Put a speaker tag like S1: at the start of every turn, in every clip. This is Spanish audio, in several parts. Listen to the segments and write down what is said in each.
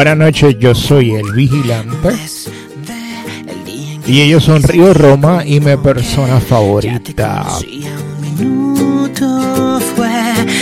S1: Buenas noches, yo soy el vigilante. Y ellos son Río Roma y mi persona favorita.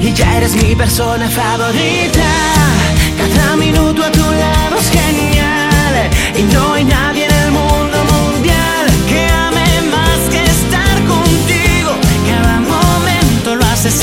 S2: y ya eres mi persona favorita. Cada minuto a tu lado es genial y no hay nadie en el mundo mundial que ame más que estar contigo. Cada momento lo haces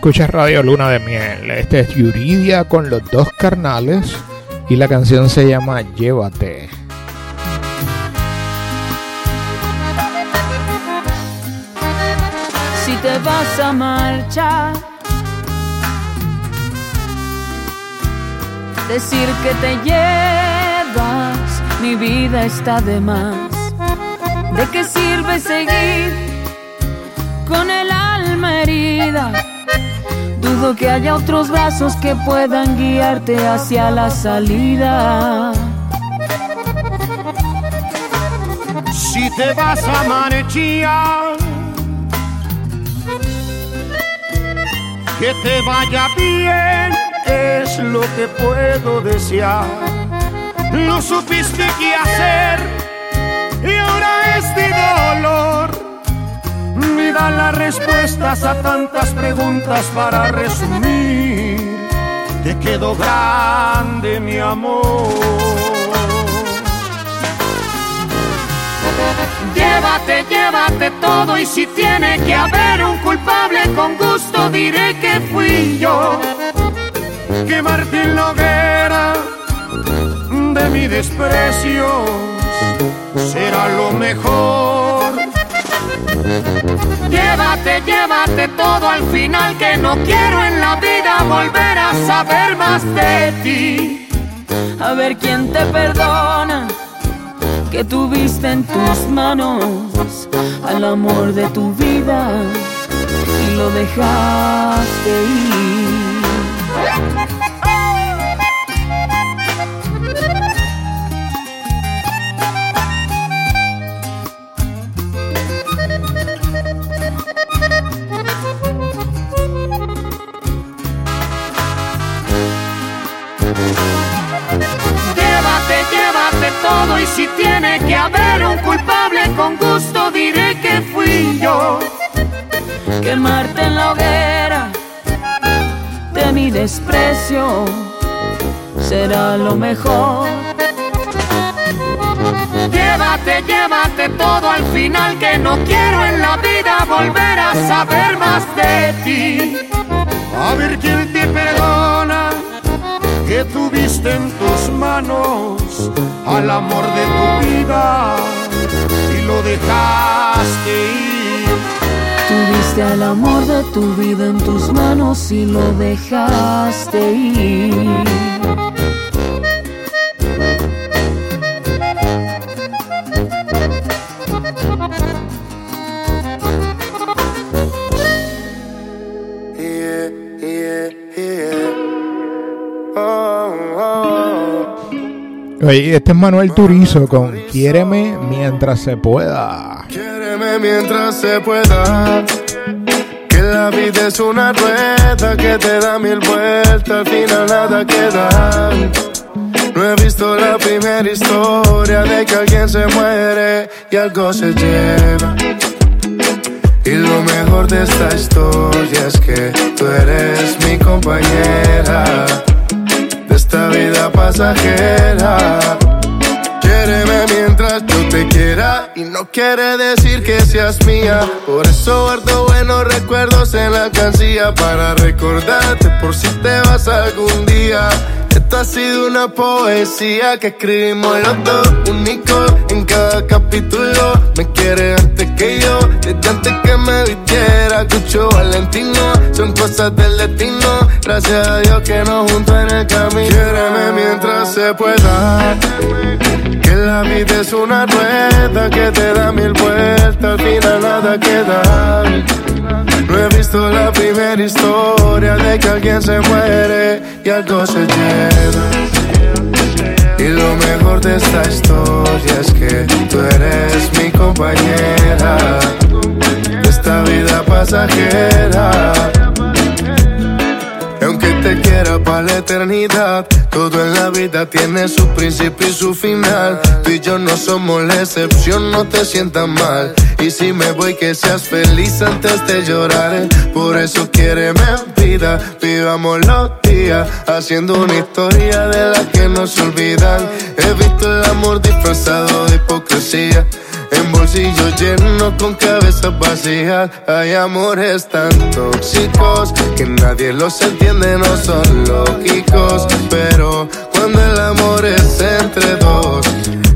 S1: Escuchas Radio Luna de Miel. Este es Yuridia con los dos carnales y la canción se llama Llévate.
S3: si te vas a marchar. Decir que te llevas, mi vida está de más. ¿De qué sirve seguir con el alma herida? Que haya otros brazos que puedan guiarte hacia la salida.
S4: Si te vas a marchar, que te vaya bien es lo que puedo desear. No supiste qué hacer y ahora este dolor las respuestas a tantas preguntas para resumir. Te quedó grande mi amor. Llévate, llévate todo y si tiene que haber un culpable con gusto diré que fui yo. Que Martín Loguera de mi desprecio será lo mejor. Llévate, llévate todo al final que no quiero en la vida volver a saber más de ti.
S3: A ver quién te perdona que tuviste en tus manos al amor de tu vida y lo dejaste ir.
S4: Tiene que haber un culpable, con gusto diré que fui yo.
S5: Quemarte en la hoguera de mi desprecio será lo mejor.
S4: Llévate, llévate todo al final que no quiero en la vida volver a saber más de ti. A ver quién te perdona que tuviste en tus manos al amor de tu vida y lo dejaste ir.
S5: Tuviste al amor de tu vida en tus manos y lo dejaste ir.
S1: Oye, este es Manuel Turizo con Quiéreme mientras se pueda.
S6: Quiéreme mientras se pueda. Que la vida es una rueda que te da mil vueltas, al final nada queda. No he visto la primera historia de que alguien se muere y algo se lleva. Y lo mejor de esta historia es que tú eres mi compañera de esta vida pasajera. Quiéreme mientras yo te quiera y no quiere decir que seas mía. Por eso guardo buenos recuerdos en la cancilla para recordarte por si te vas algún día. Ha sido una poesía que escribimos los dos, único en cada capítulo. Me quiere antes que yo, desde antes que me vistiera. Cucho Valentino, son cosas del destino. Gracias a Dios que nos juntó en el camino. Quiéreme mientras se pueda. Que la vida es una rueda que te da mil vueltas, al final nada queda. No he visto la primera historia de que alguien se muere y algo se Y lo mejor de esta historia es que tú eres mi compañera de esta vida pasajera. Te quiera para la eternidad, todo en la vida tiene su principio y su final. Tú y yo no somos la excepción, no te sientas mal. Y si me voy, que seas feliz antes de llorar. Por eso quiéreme vida, vivamos los días, haciendo una historia de la que no se olvidan. He visto el amor disfrazado de hipocresía. En bolsillos llenos con cabezas vacías Hay amores tan tóxicos Que nadie los entiende, no son lógicos. Pero cuando el amor es entre dos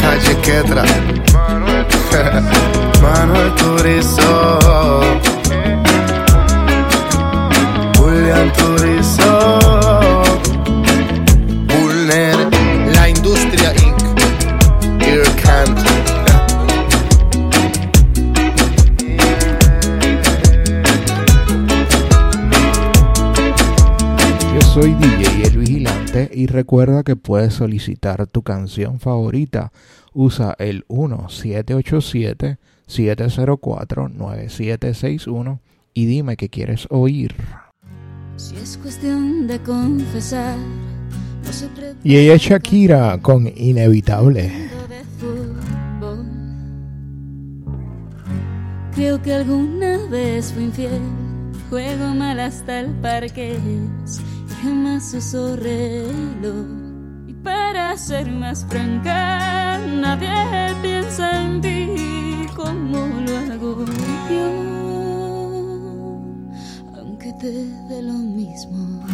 S6: Calle Quetra, Manuel Turizo, Julián Turizo. Bulner, la industria Inc. Can.
S1: Yo soy DJ Y recuerda que puedes solicitar tu canción favorita. Usa el 1787-704-9761 y dime qué quieres oír.
S5: Si es cuestión de confesar, no se
S1: Y ella es Shakira con Inevitable.
S5: Creo que alguna vez fui infiel, juego mal hasta el parque jamás uso reloj. Y para ser más franca, nadie piensa en ti como lo hago yo, aunque te dé lo mismo.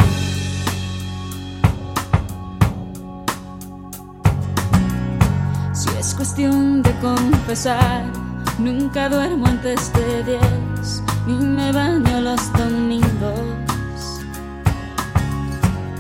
S5: Si es cuestión de confesar, nunca duermo antes de diez, ni me baño los domingos.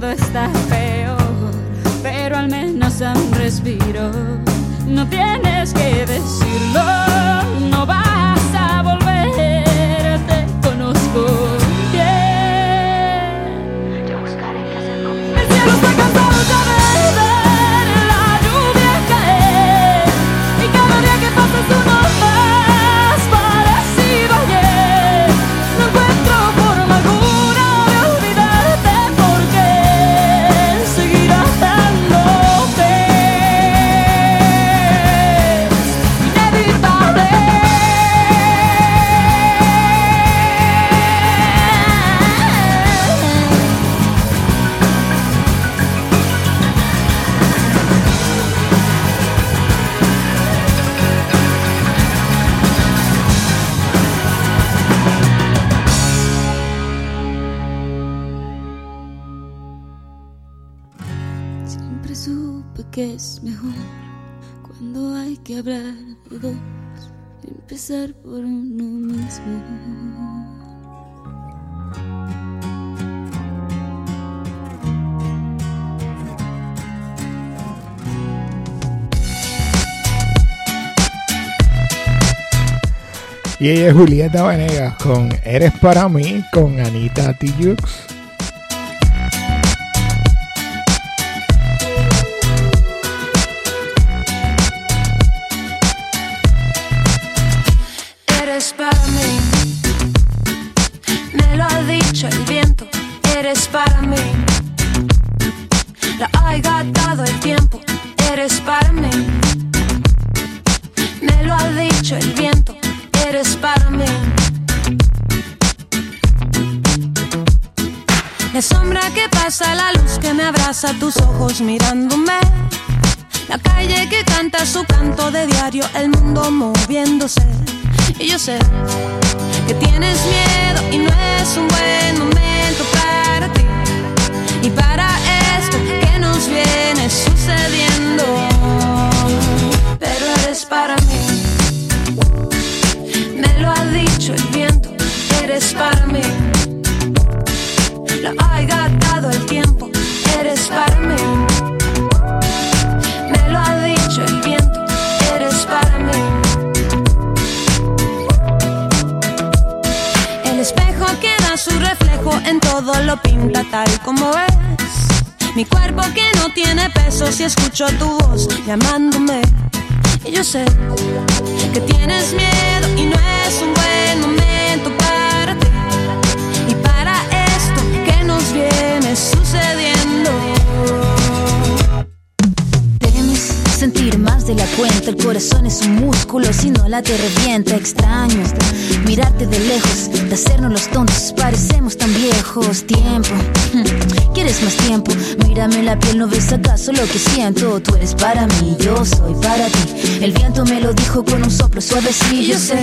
S5: todo está peor, pero al menos un respiro. No tienes que decirlo, no va Y
S1: ella es Julieta Venegas con Eres para mí, con Anita Tijoux.
S7: said es un
S8: músculo, si no la te revienta, extraño. Mirarte de lejos, de hacernos los tontos, parecemos tan viejos. Tiempo, hmm, ¿quieres más tiempo? Mírame la piel, ¿no ves acaso lo que siento? Tú eres para mí, yo soy para ti. El viento me lo dijo con un soplo suave,
S7: sí, yo sé.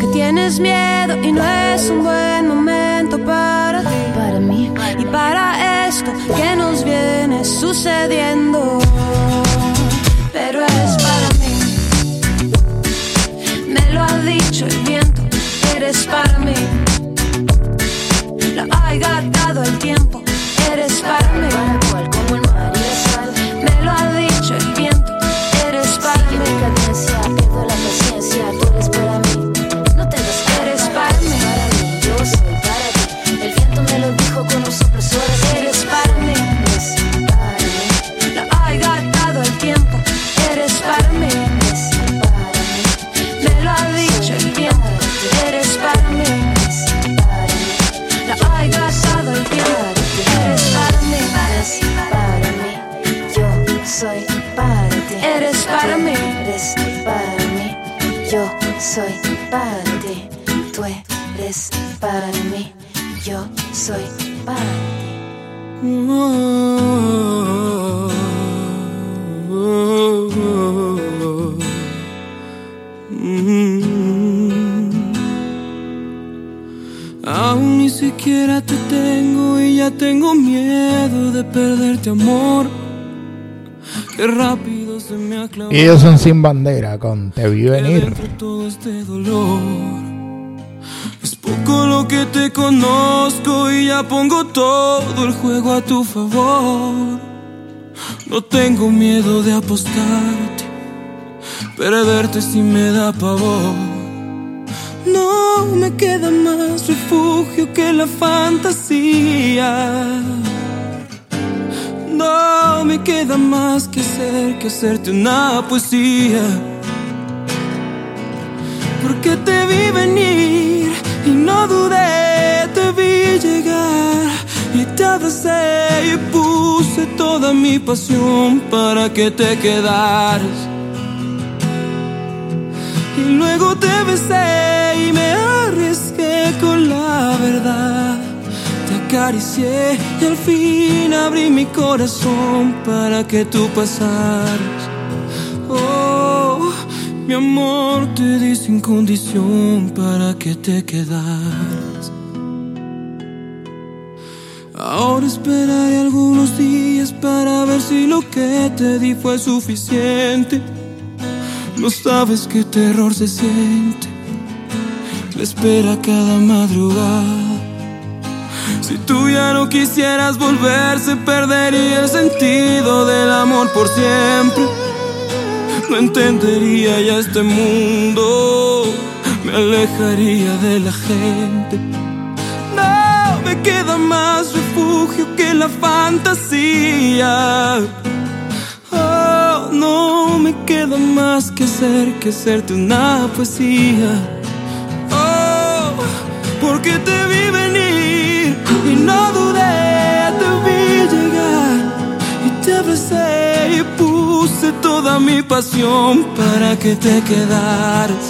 S7: Que tienes miedo y no es un buen momento para ti.
S8: Para mí.
S7: Y para esto que nos viene sucediendo. Pero es el viento, eres para mí. Lo ha gastado el tiempo, eres para mí.
S8: Soy para ti,
S9: tú eres para mí, yo soy para ti.
S10: Aún ni siquiera te tengo y ya tengo miedo de perderte amor. Qué rápido se me ha clavado.
S1: Y ellos son sin bandera con Te vi venir.
S10: todo este dolor. Es poco lo que te conozco y ya pongo todo el juego a tu favor. No tengo miedo de apostarte, perderte si me da pavor. No me queda más refugio que la fantasía. No me queda más que hacer que hacerte una poesía. Porque te vi venir y no dudé, te vi llegar y te abracé y puse toda mi pasión para que te quedaras. Y luego te besé y me arriesgué con la verdad. Y al fin abrí mi corazón para que tú pasaras. Oh, mi amor te di sin condición para que te quedaras. Ahora esperaré algunos días para ver si lo que te di fue suficiente. No sabes qué terror se siente. La espera cada madrugada. Si tú ya no quisieras volver, se perdería el sentido del amor por siempre. No entendería ya este mundo, me alejaría de la gente. No me queda más refugio que la fantasía. Oh, no me queda más que hacer que hacerte una poesía. Oh, porque te vi venir y no dudé, te vi llegar y te abracé y puse toda mi pasión para que te quedaras.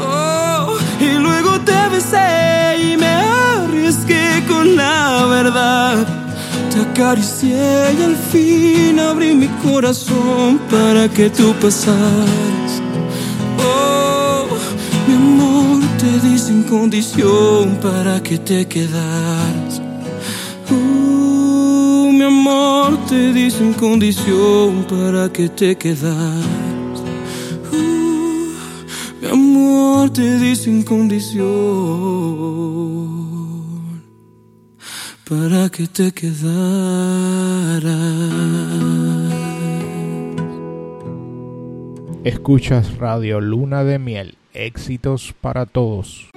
S10: Oh, y luego te besé y me arriesgué con la verdad. Te acaricié y al fin abrí mi corazón para que tú pasaras. Te di sin condición para que te quedaras. Uh, mi amor, te di sin condición para que te quedaras. Uh, mi amor, te di sin condición para que te quedaras.
S1: Escuchas Radio Luna de Miel. Éxitos para todos.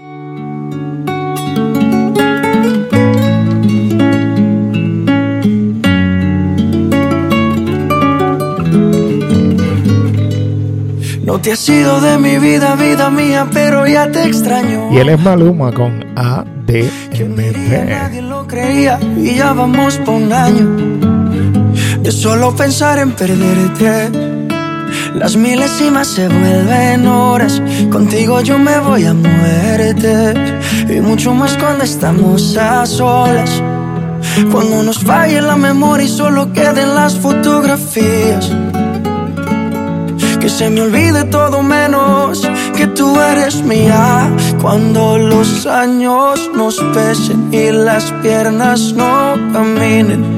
S11: No te has ido de mi vida, vida mía, pero ya te extraño.
S1: Y él es Maluma con
S11: día nadie
S1: ADMV.
S11: lo creía y ya vamos por un año de solo pensar en perderte. Las milésimas se vuelven horas, contigo yo me voy a muerte y mucho más cuando estamos a solas. Cuando nos falle la memoria y solo queden las fotografías. Que se me olvide todo menos que tú eres mía. Cuando los años nos pesen y las piernas no caminen,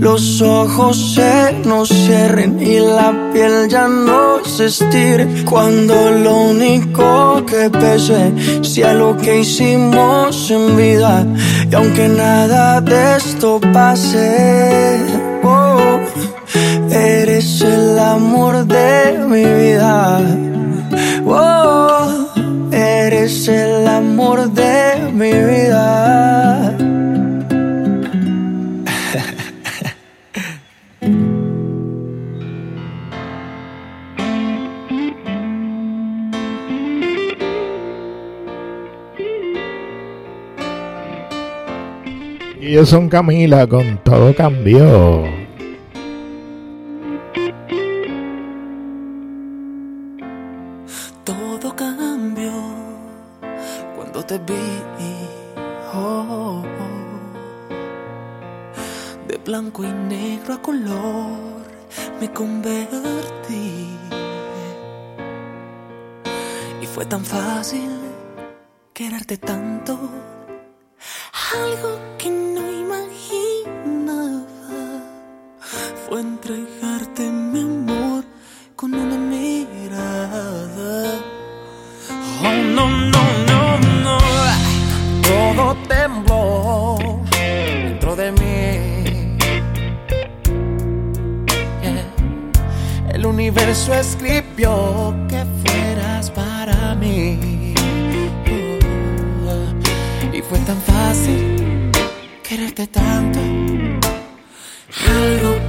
S11: los ojos se nos cierren y la piel ya no se estire. Cuando lo único que pese sea lo que hicimos en vida. Y aunque nada de esto pase, oh, eres el amor de mi vida. Oh, eres el amor de mi vida.
S1: Ellos son Camila con todo cambió.
S2: Todo cambió cuando te vi. oh. De blanco y negro a color me convertí. Y fue tan fácil quererte tanto. Algo que no fue entregarte mi amor con una mirada. Oh, no, no, no, no. Todo tembló dentro de mí. El universo escribió que fueras para mí. Oh, y fue tan fácil quererte tanto. Algo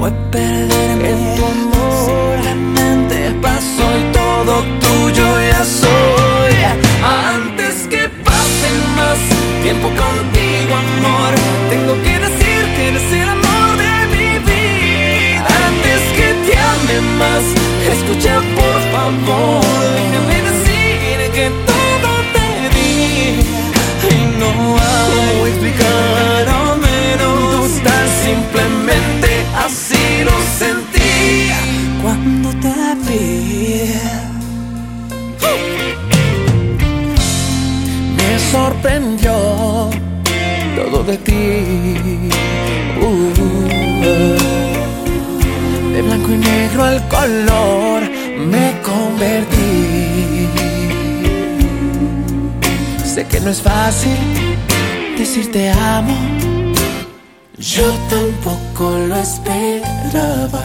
S2: fue perderme en tu amor. Simplemente pasó y todo tuyo ya soy. Antes que pase más tiempo contigo, amor, tengo que decir que eres el amor de mi vida. Antes que te ame más, escucha por favor, déjame decir que todo te di. Y no hay explicar, Me sorprendió todo de ti. Uh, de blanco y negro al color me convertí. Sé que no es fácil decir te amo. Yo tampoco lo esperaba.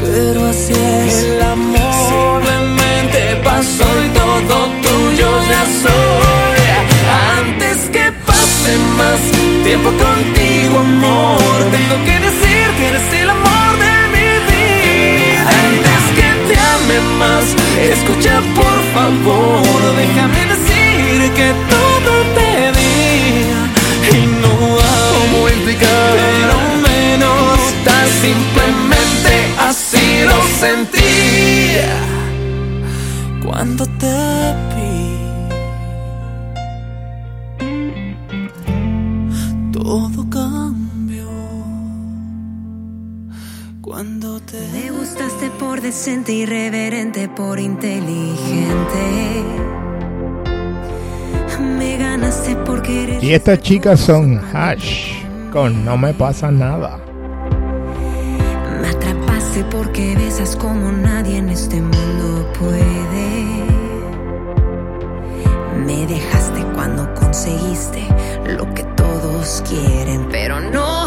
S2: Pero así es el amor. Simplemente pasó y todo tuyo ya soy. Más tiempo contigo, amor, tengo que decir que eres el amor de mi vida. Antes que te ame más, escucha por favor, déjame decir que todo te di y no hay cómo explicar, pero menos tan simplemente así lo sentí. Cuando te
S8: irreverente, por inteligente. Me ganaste por querer.
S1: Y estas chicas son Hash con No me pasa nada.
S8: Me atrapaste porque besas como nadie en este mundo puede. Me dejaste cuando conseguiste lo que todos quieren, pero no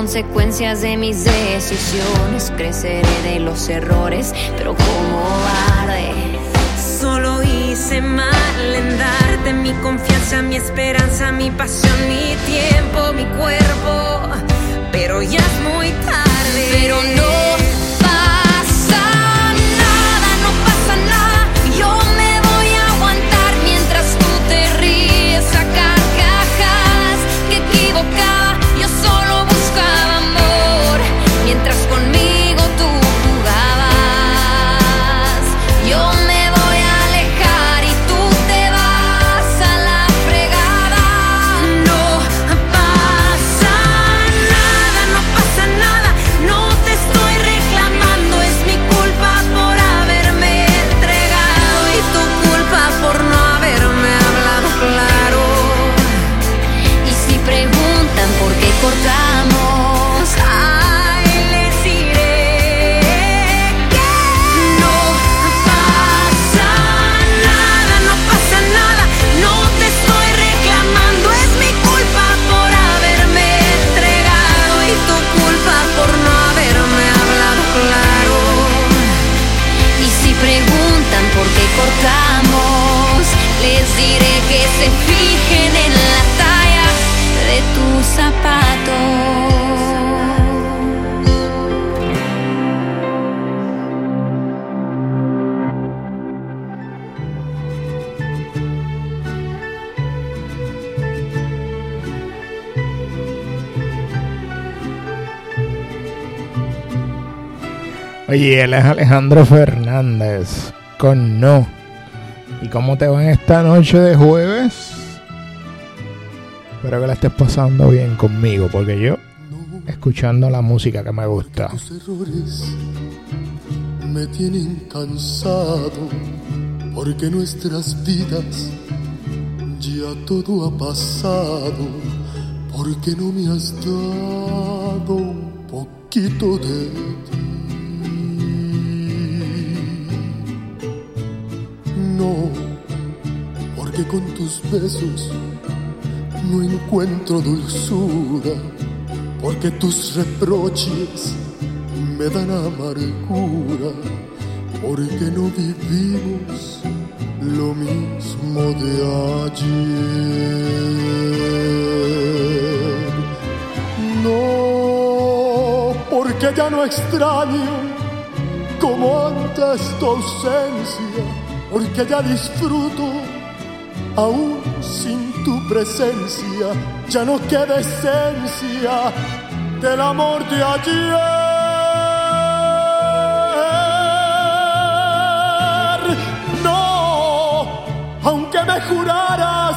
S8: consecuencias de mis decisiones. Creceré de los errores, pero como arde.
S12: Solo hice mal en darte mi confianza, mi esperanza, mi pasión, mi tiempo, mi cuerpo. Pero ya es muy tarde.
S8: Pero no.
S1: Oye, él es Alejandro Fernández con No. ¿Y cómo te va en esta noche de jueves? Espero que la estés pasando bien conmigo, porque yo escuchando la música que me gusta.
S13: errores me tienen cansado, porque nuestras vidas ya todo ha pasado, porque no me has dado un poquito de no, porque con tus besos no encuentro dulzura, porque tus reproches me dan amargura, porque no vivimos lo mismo de ayer. No, porque ya no extraño como antes tu ausencia porque ya disfruto aún sin tu presencia, ya no queda esencia del amor de ayer. No, aunque me juraras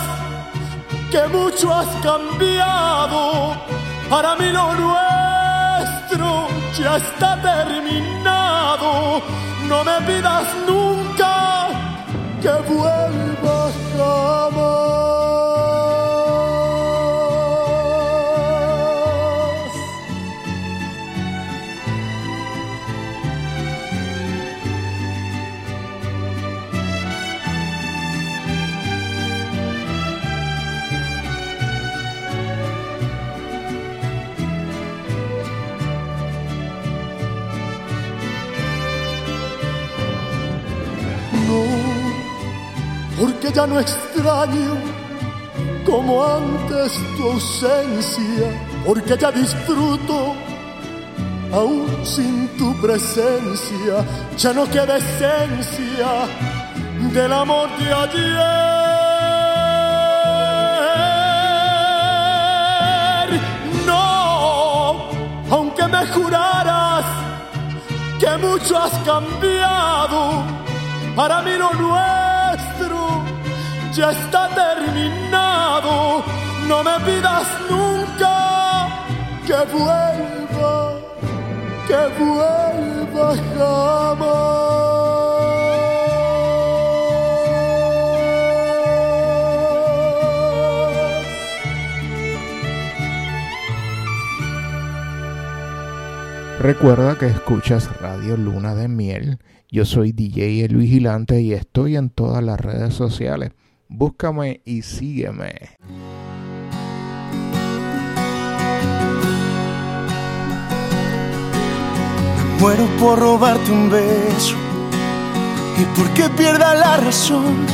S13: que mucho has cambiado, para mí lo nuestro ya está terminado. No me pidas nunca que vuelva jamás. Ya no extraño como antes tu ausencia, porque ya disfruto aún sin tu presencia, ya no queda esencia del amor de ayer. No, aunque me juraras que mucho has cambiado, para mí lo nuestro ya está terminado. No me pidas nunca que vuelva, que vuelva jamás.
S1: Recuerda que escuchas Radio Luna de Miel. Yo soy DJ El Vigilante y estoy en todas las redes sociales. Búscame y sígueme.
S14: Muero por robarte un beso y porque pierda la razón.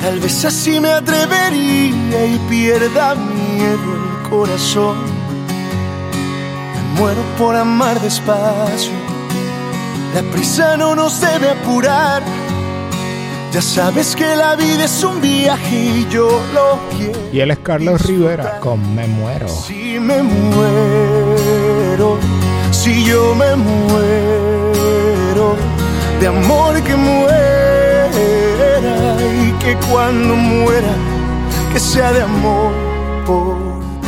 S14: Tal vez así me atrevería y pierda miedo el corazón. Me muero por amar despacio. La prisa no nos debe apurar. Ya sabes que la vida es un viaje y yo lo quiero.
S1: Y él es Carlos Rivera con Me Muero.
S14: Si me muero, si yo me muero de amor que muera y que cuando muera, que sea de amor por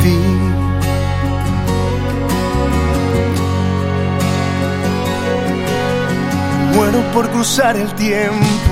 S14: ti. Muero por cruzar el tiempo,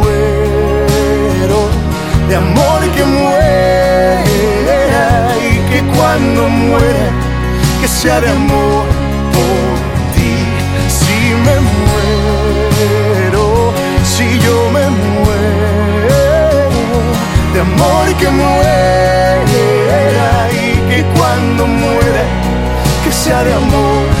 S14: de amor que muera y que cuando muera, que sea de amor por ti. Si me muero si yo me muero de amor que muera y que cuando muera que sea de amor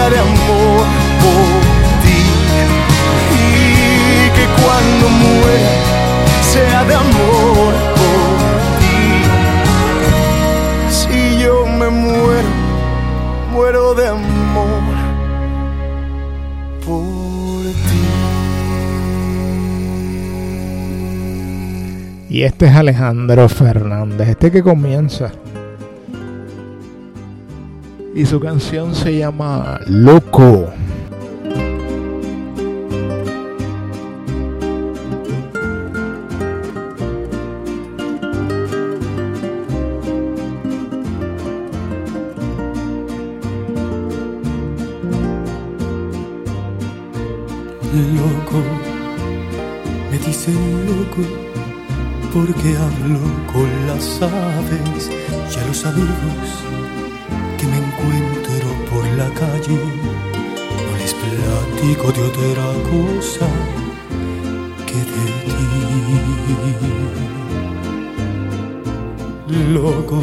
S14: de amor por ti. Y que cuando muera sea de amor por ti. Si yo me muero muero de amor por ti.
S1: Y este es Alejandro Fernández, este que comienza. Y su canción se llama Loco.
S13: Loco, me dicen loco porque hablo con las aves y a los amigos que me encuentro por la calle. No les platico de otra cosa que de ti. Loco,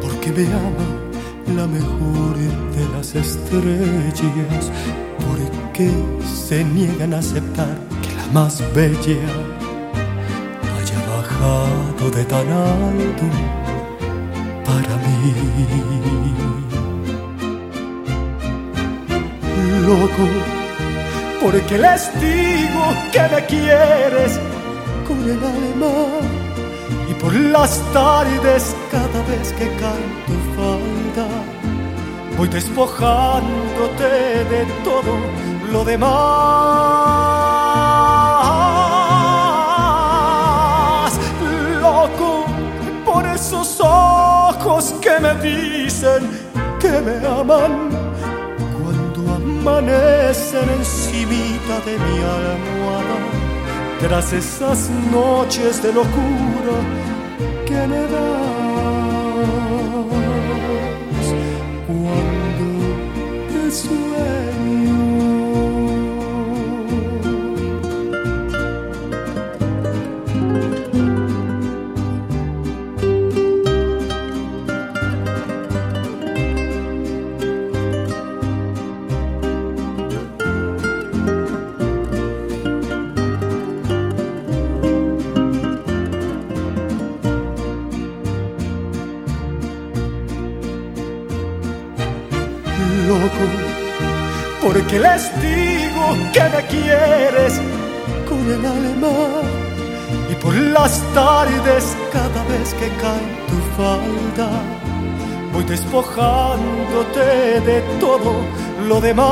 S13: porque me ama la mejor de las estrellas, porque se niegan a aceptar que la más bella haya bajado de tan alto. Loco, porque les digo que me quieres con el alma y por las tardes cada vez que canto falda voy despojándote de todo lo demás. Que me dicen que me aman cuando amanecen encimita de mi almohada tras esas noches de locura que me das cuando te sueño. Voy despojándote de todo lo demás.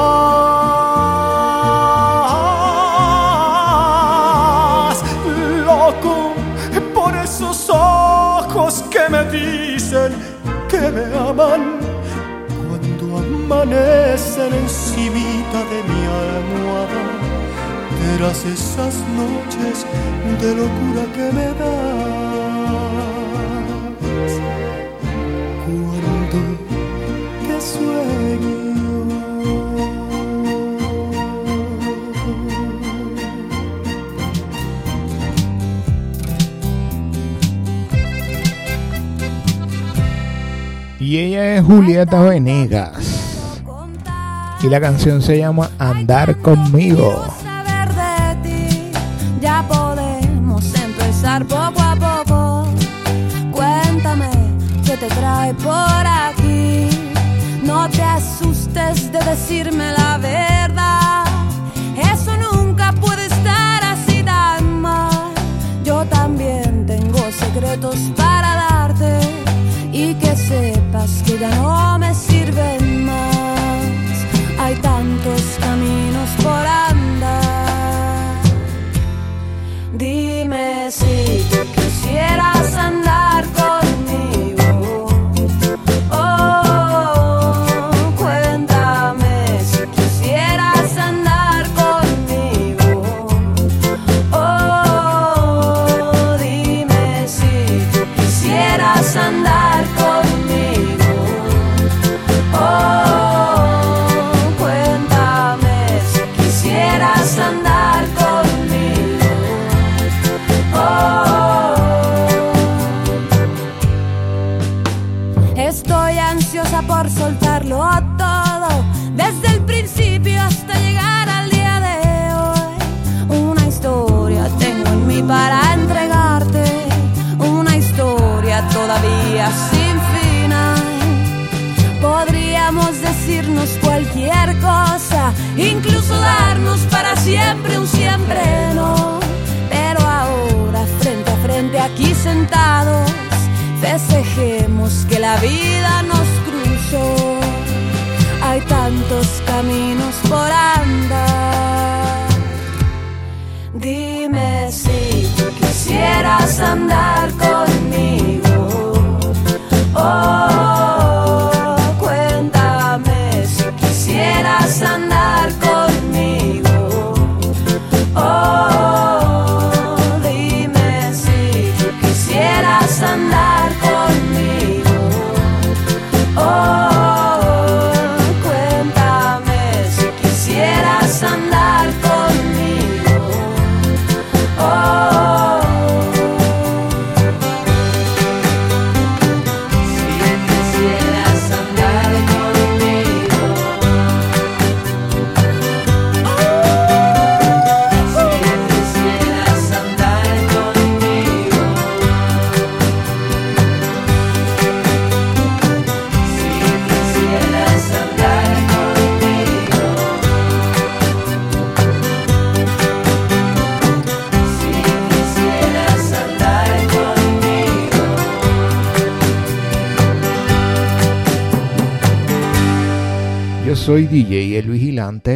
S13: Loco por esos ojos que me dicen que me aman cuando amanecen encimita de mi almohada. Verás esas noches de locura que me das
S1: Y ella es Julieta Venegas. Y la canción se llama Andar conmigo.
S8: Ya podemos empezar poco a poco. Cuéntame qué te trae por aquí. No te asustes de decirme la verdad. Eso nunca puede estar así tan mal. Yo también tengo secretos para sepas que ya no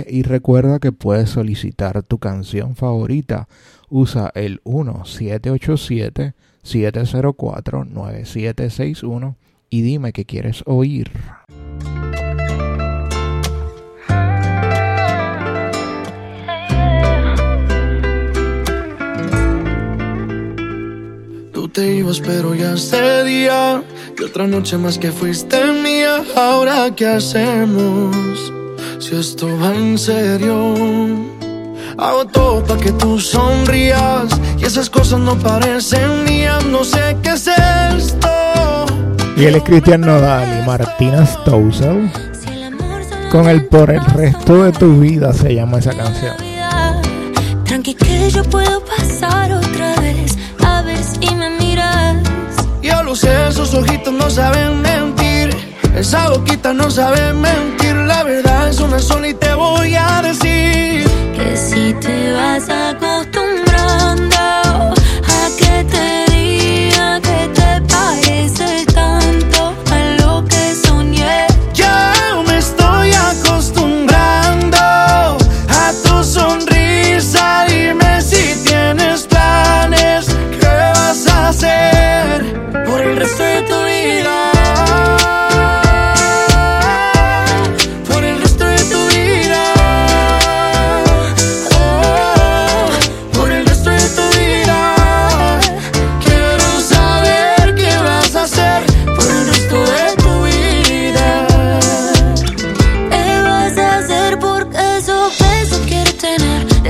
S1: Y recuerda que puedes solicitar tu canción favorita. Usa el 1787-704-9761 y dime qué quieres oír.
S11: Tú te ibas, pero ya día. Y otra noche más que fuiste mía. Ahora, ¿qué hacemos? Si esto va en serio, hago todo para que tú sonrías. Y esas cosas no parecen mías, no sé qué es esto.
S1: Y él es Cristian Nodal y Martina Stousel. Con el por el resto de tu vida se llama esa canción.
S15: Tranqui que yo puedo pasar otra vez, a ver si me miras.
S11: Yo lo sé, esos ojitos no saben mentir, esa boquita no sabe mentir la verdad es una sola y te voy a decir
S15: que si te vas a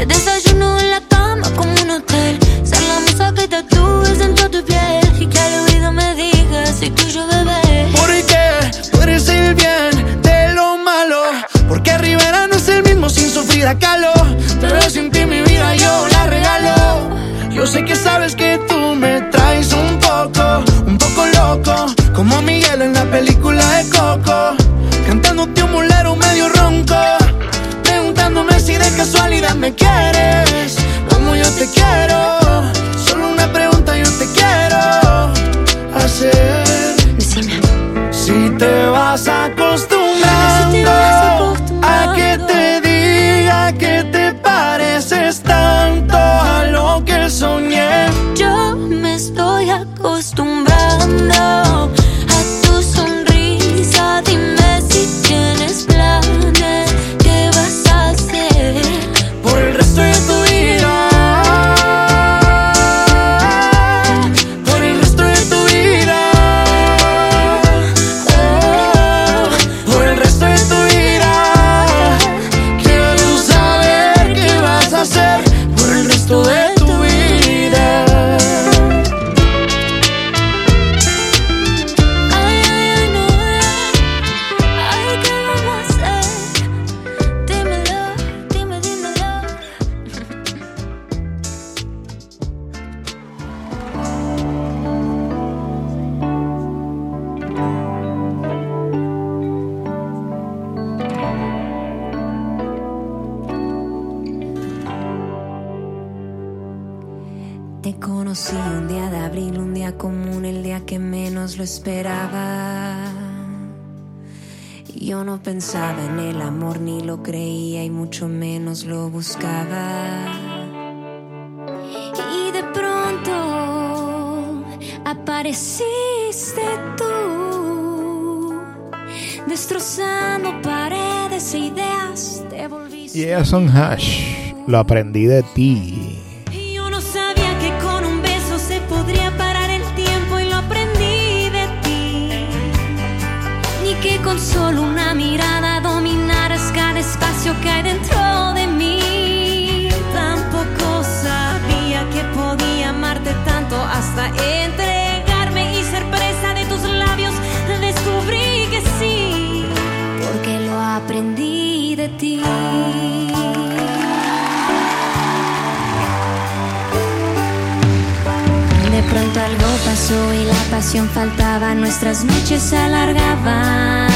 S15: There's a Lo
S1: aprendí de ti.
S16: faltaba, nuestras noches se alargaban.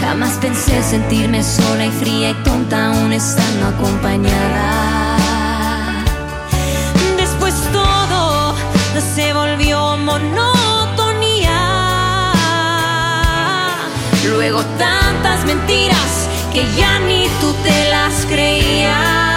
S16: Jamás pensé sentirme sola y fría y tonta aún estando acompañada.
S8: Después todo se volvió monotonía. Luego tantas mentiras que ya ni tú te las creías.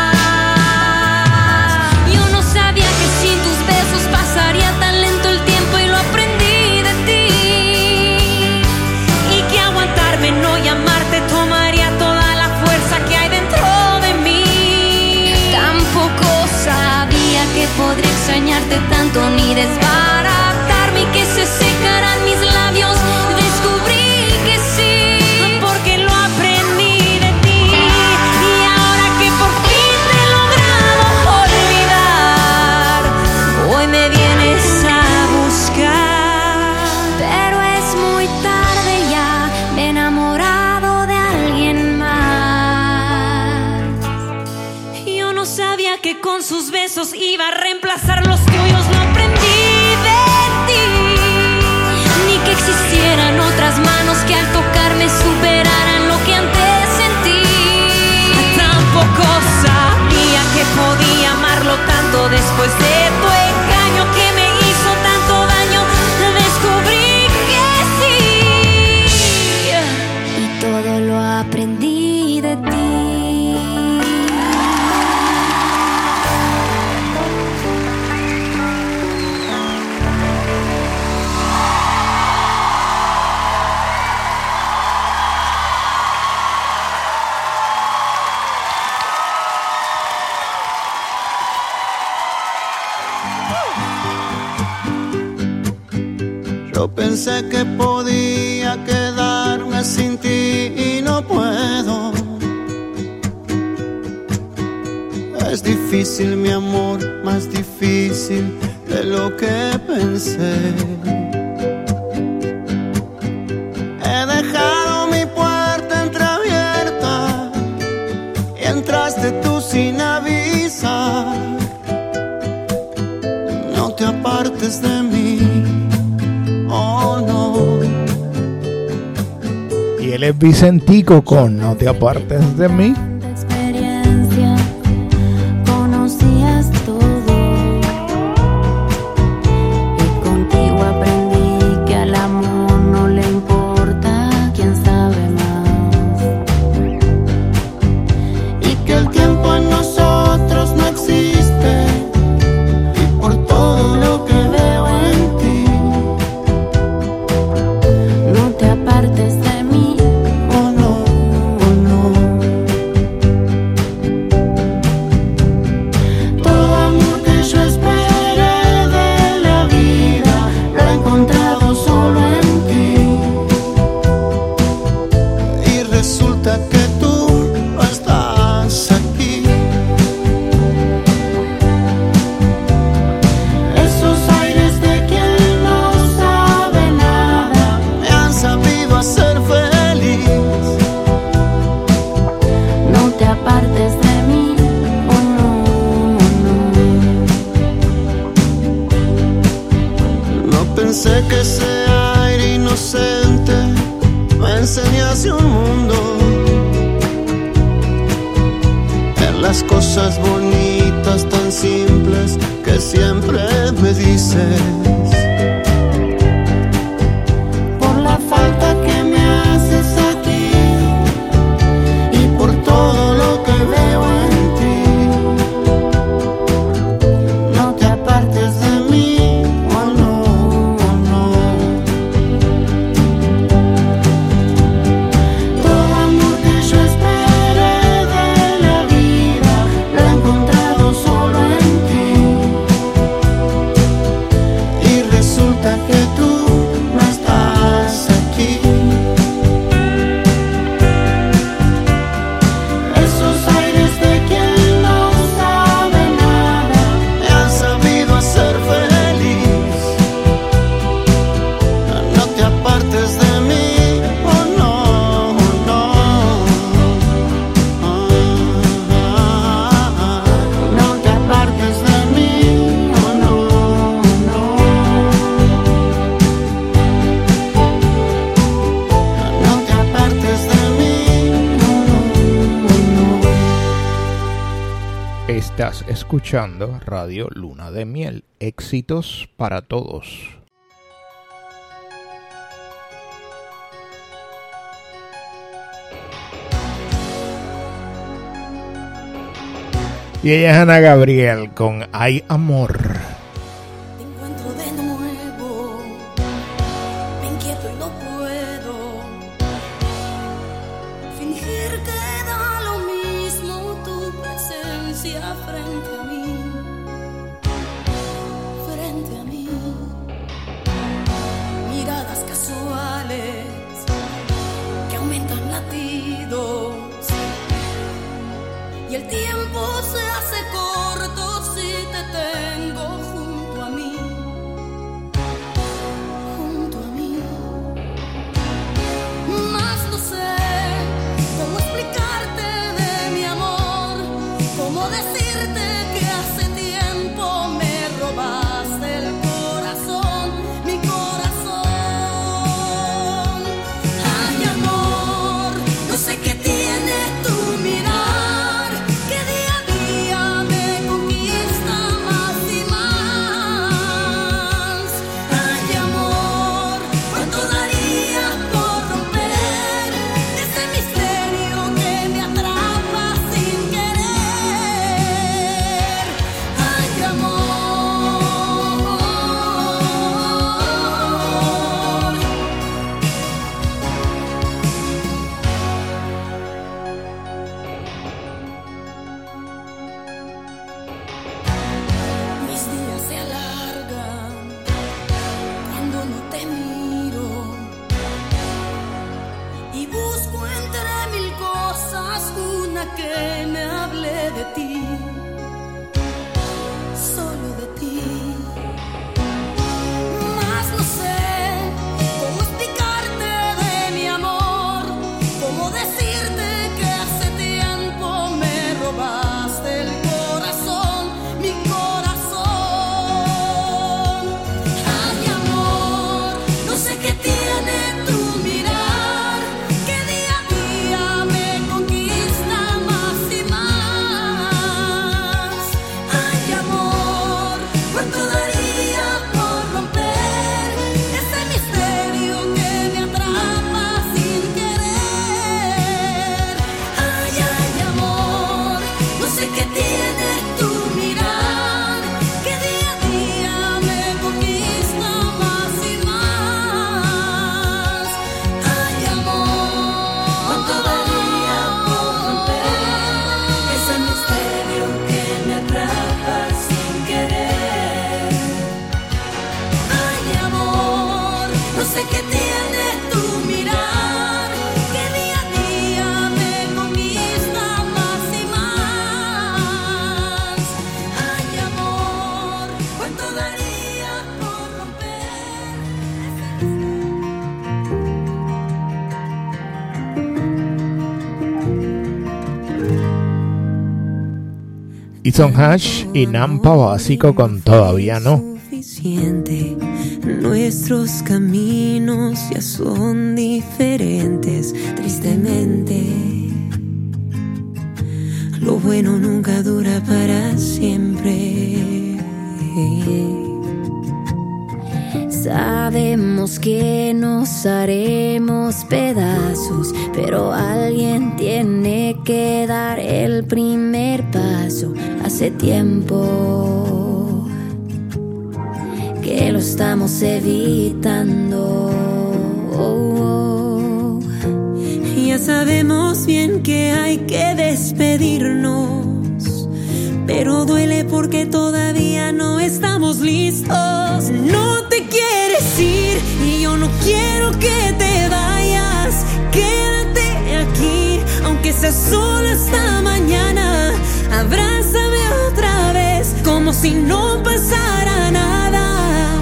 S15: podría extrañarte tanto ni
S8: desvanecer. con sus besos iba a reemplazar los tuyos. No aprendí de ti,
S15: ni que
S8: existieran otras manos que al tocarme superaran lo que antes sentí. Tampoco sabía que podía amarlo tanto después de
S1: difícil, mi amor, más difícil de lo que pensé. He dejado mi puerta entreabierta y entraste tú sin avisar. No te apartes de mí, oh no.
S17: Y él es Vicentico con No te apartes de mí.
S1: Estás
S17: escuchando Radio Luna de Miel. Éxitos para todos. Y ella es Ana Gabriel con Hay Amor.
S1: Ethan Hash y Nampa Básico con Todavía No.
S8: Nuestros caminos ya son diferentes, tristemente. Lo bueno nunca dura para siempre.
S18: Sabemos que nos haremos pedazos, pero alguien tiene que dar el primer paso. Hace tiempo que lo estamos evitando.
S8: Ya sabemos bien que hay que despedirnos, pero duele porque todavía no estamos listos. No te quieres ir y yo no quiero que te vayas. Quédate aquí, aunque sea solo esta mañana. Si no pasara nada.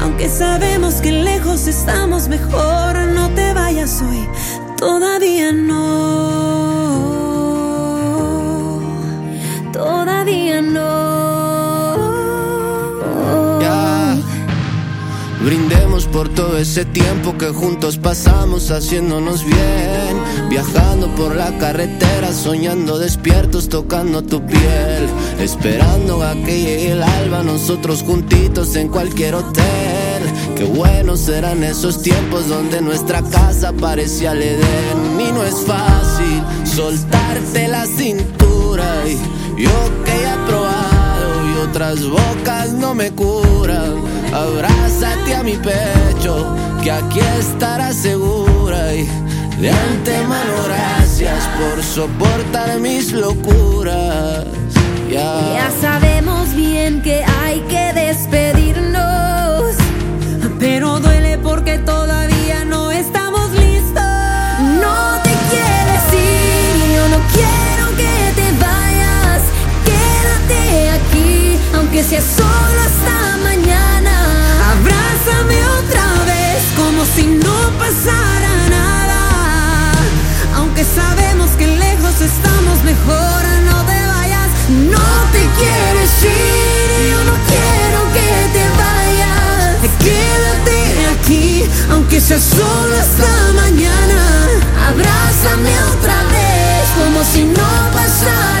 S8: Aunque sabemos que lejos estamos mejor, no te vayas hoy, todavía no.
S19: Por todo ese tiempo que juntos pasamos haciéndonos bien. Viajando por la carretera, soñando despiertos, tocando tu piel. Esperando a que llegue el alba, nosotros juntitos en cualquier hotel. Qué buenos serán esos tiempos donde nuestra casa parecía el Edén. Y no es fácil soltarte la cintura. Y yo que he probado y otras bocas no me curan. Abrázate a mi pecho, que aquí estarás segura. Y de antemano, gracias por soportar mis locuras. Ya.
S18: Sabemos bien que hay que despedirnos,
S8: Pero duele porque todavía no estamos listos.
S18: No te quieres ir, yo no quiero que te vayas. Quédate aquí, aunque sea solo hasta mañana.
S8: Abrázame otra vez como si no pasara nada. Aunque sabemos que lejos estamos mejor, no te vayas. No te quieres ir, yo no quiero que te vayas. Quédate aquí, aunque sea solo hasta mañana.
S18: Abrázame otra vez, como si no pasara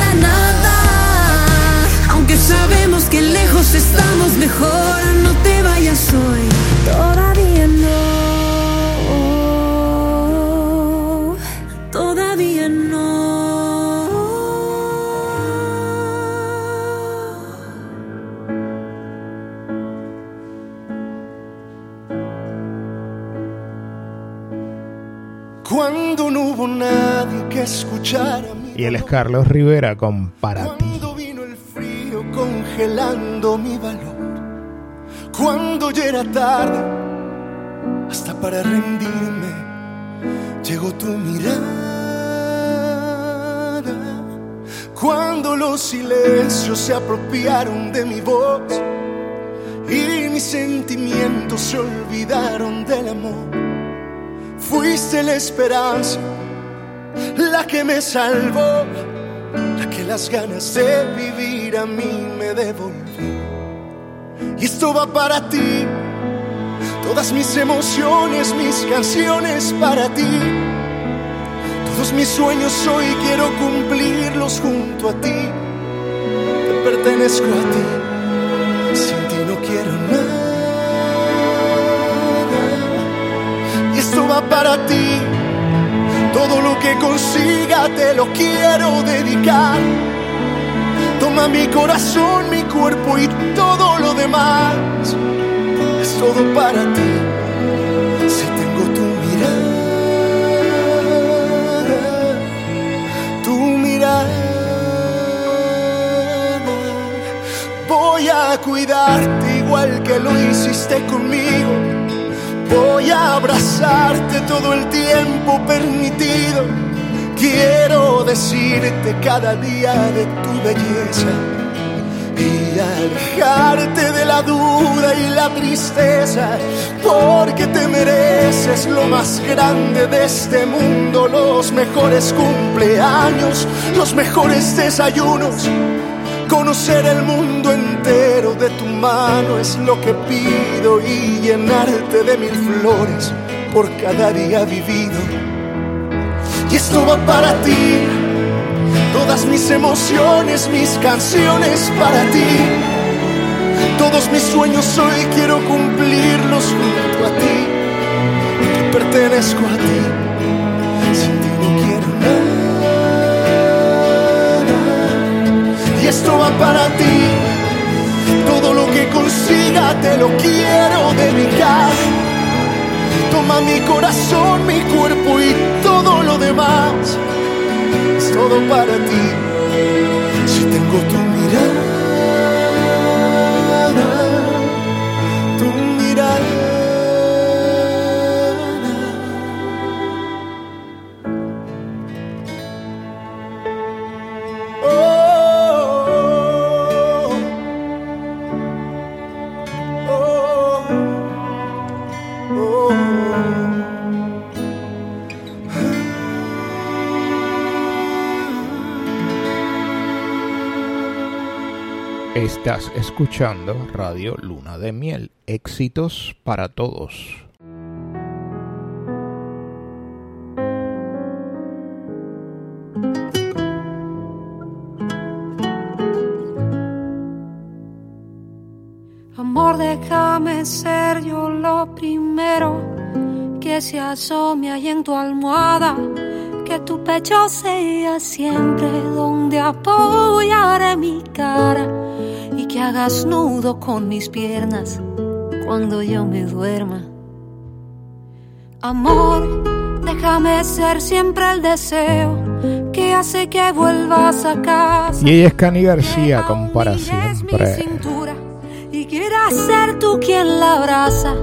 S14: nadie que escuchara mi
S1: Y él es Carlos Rivera con Para ti.
S14: Cuando vino el frío congelando mi valor. Cuando ya era tarde, hasta para rendirme, llegó tu mirada. Cuando los silencios se apropiaron de mi voz y mis sentimientos se olvidaron del amor. Fuiste la esperanza, la que me salvó, la que las ganas de vivir a mí me devolvió. Y esto va para ti, todas mis emociones, mis canciones para ti. Todos mis sueños hoy quiero cumplirlos junto a ti. Te pertenezco a ti, sin te lo quiero dedicar. Toma mi corazón, mi cuerpo y todo lo demás. Es todo para ti. Si tengo tu mirada, tu mirada. Voy a cuidarte igual que lo hiciste conmigo. Voy a abrazarte todo el tiempo permitido. Quiero decirte cada día de tu belleza y alejarte de la duda y la tristeza, porque te mereces lo más grande de este mundo, los mejores cumpleaños, los mejores desayunos Conocer el mundo entero de tu mano es lo que pido y llenarte de mil flores por cada día vivido. Y esto va para ti, todas mis emociones, mis canciones para ti. Todos mis sueños hoy quiero cumplirlos junto a ti, que pertenezco a ti. Sin ti no quiero nada. esto va para ti. Todo lo que consiga te lo quiero dedicar. Mi corazón, mi cuerpo y todo lo demás. Es todo para ti. Si tengo tu
S1: Estás escuchando Radio Luna de Miel. Éxitos para todos.
S20: Amor, déjame ser yo lo primero que se asome ahí en tu almohada. Que tu pecho sea siempre donde apoyaré mi cara y hagas nudo con mis piernas cuando yo me duerma. Amor, déjame ser siempre el deseo que hace que vuelvas a casa.
S1: Y ella es Cani García, como para siempre.
S20: cintura y quieras ser tú quien la abraza,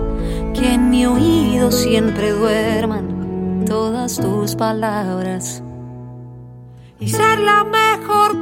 S20: que en mi oído siempre duerman todas tus palabras y ser la mejor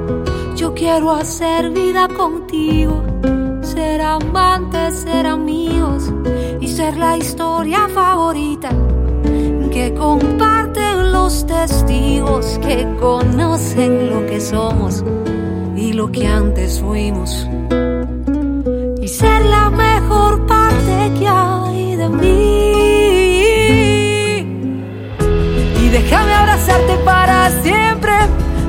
S20: Yo quiero hacer vida contigo, ser amantes, ser amigos y ser la historia favorita que comparten los testigos que conocen lo que somos y lo que antes fuimos. Y ser la mejor parte que hay de mí. Y déjame abrazarte para siempre.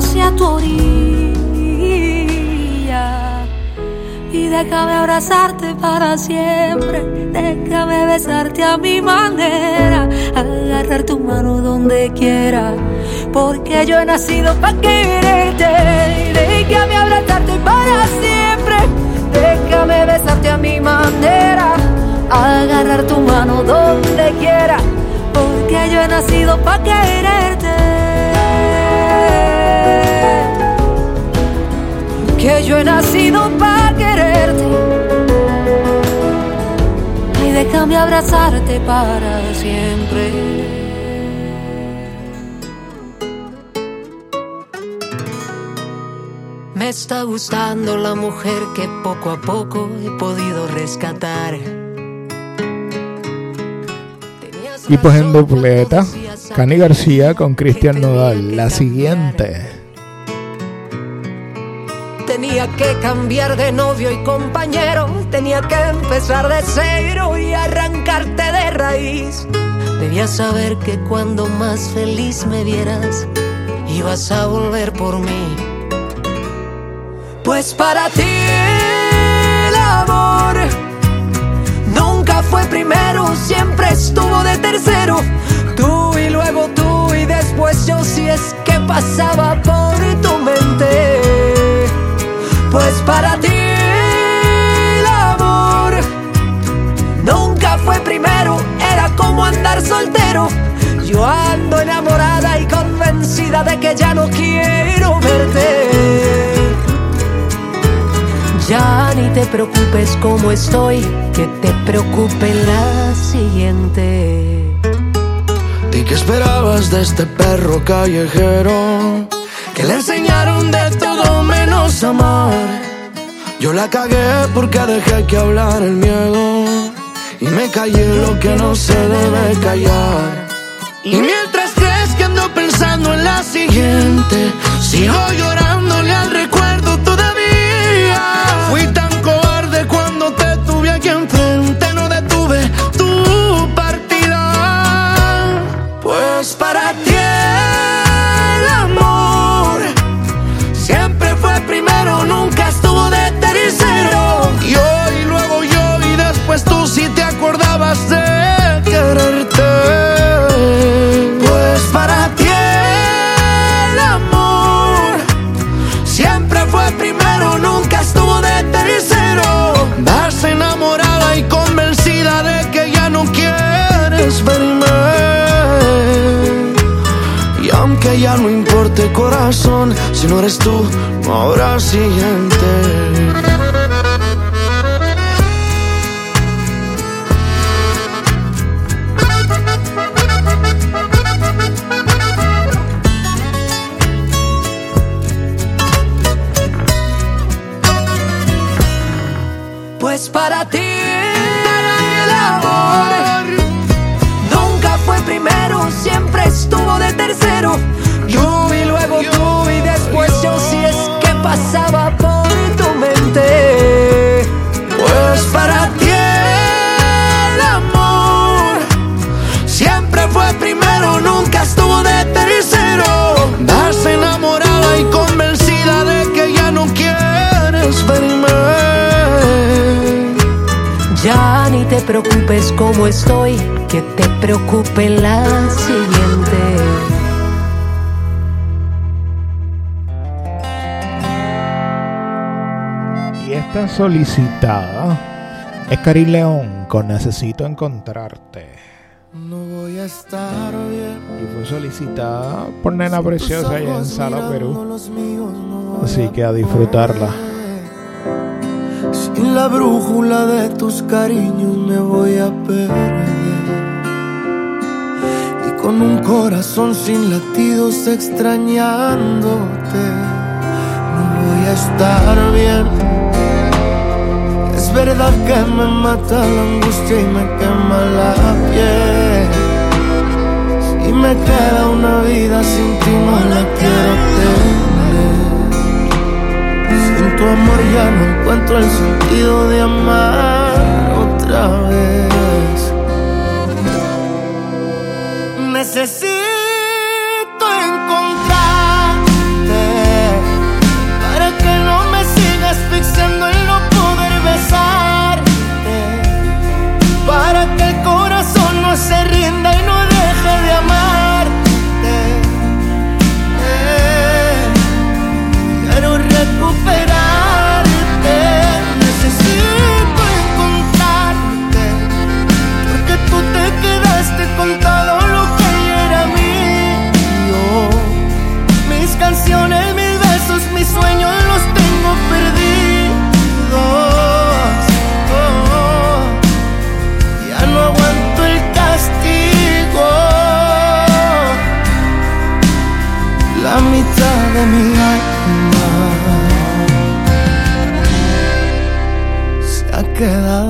S20: conocí a tu orilla y déjame abrazarte para siempre, déjame besarte a mi manera, agarrar tu mano donde quiera, porque yo he nacido para quererte, déjame abrazarte para siempre, déjame besarte a mi manera,
S8: agarrar tu mano donde quiera, porque yo he nacido para quererte. Que yo he nacido pa' quererte. Y déjame abrazarte para siempre. Me está gustando la mujer que poco a poco he podido rescatar.
S1: Y pues en dupleta, Cani García con Cristian Nodal. La siguiente.
S8: Que cambiar de novio y compañero, tenía que empezar de cero y arrancarte de raíz. Debías saber que cuando más feliz me vieras, ibas a volver por mí. Pues para ti el amor nunca fue primero, siempre estuvo de tercero. Tú y luego tú y después yo si es que pasaba por tu mente. Pues para ti el amor nunca fue primero, era como andar soltero. Yo ando enamorada y convencida de que ya no quiero verte. Ya ni te preocupes como estoy, que te preocupe la siguiente.
S11: ¿Y qué esperabas de este perro callejero? Que le enseñaron de todo menos amar. Yo la cagué porque dejé que hablar el miedo. Y me callé lo que no se debe callar. Y mientras crees que ando pensando en la siguiente, sigo llorándole al recuerdo todavía. Fui tan cobarde cuando te tuve aquí enfrente, si no eres tú, no habrá siguiente.
S8: Te preocupes como estoy, que te preocupe la siguiente.
S1: Y esta solicitada es Cari León con Necesito Encontrarte.
S14: No voy a estar bien.
S1: Y fue solicitada por Nena Preciosa allá en Sala, Perú. Así que a disfrutarla.
S14: La brújula de tus cariños me voy a perder. Y con un corazón sin latidos extrañándote, no voy a estar bien. Es verdad que me mata la angustia y me quema la piel. Si me queda una vida sin ti, no la quiero. Tu amor ya no encuentro el sentido de amar otra vez. Necesito quedado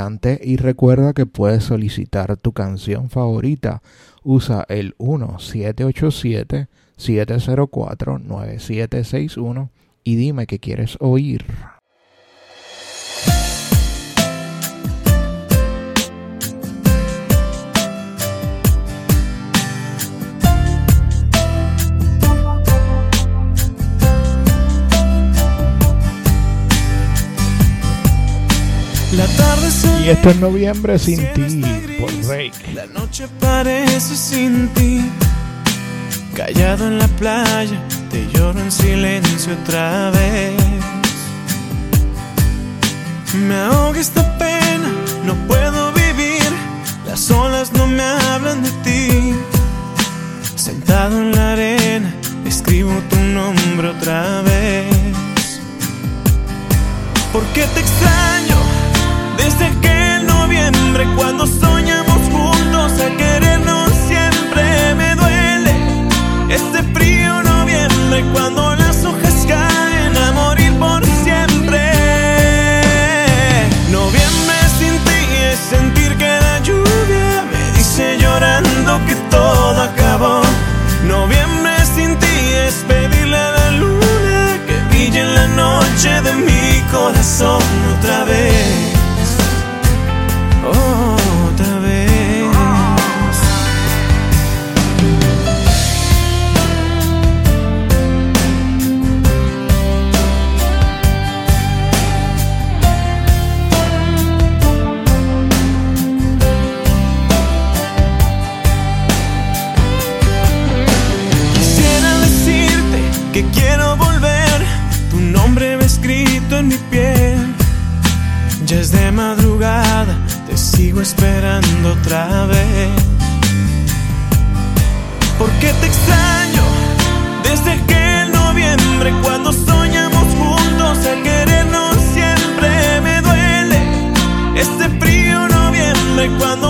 S1: Vigilante y recuerda que puedes solicitar tu canción favorita. Usa el 1787-704-9761 y dime qué quieres oír.
S10: La tarde se
S1: Y esto es noviembre sin ti por Rake.
S10: La noche parece sin ti. Callado en la playa, te lloro en silencio otra vez. Me ahoga esta pena, no puedo vivir. Las olas no me hablan de ti. Sentado en la arena, escribo tu nombre otra vez. ¿Por qué te extraño? Desde aquel noviembre cuando soñamos juntos a querernos siempre me duele. Este frío noviembre cuando madrugada, te sigo esperando otra vez. ¿Por qué te extraño? Desde aquel noviembre cuando soñamos juntos a querernos siempre me duele. Este frío noviembre cuando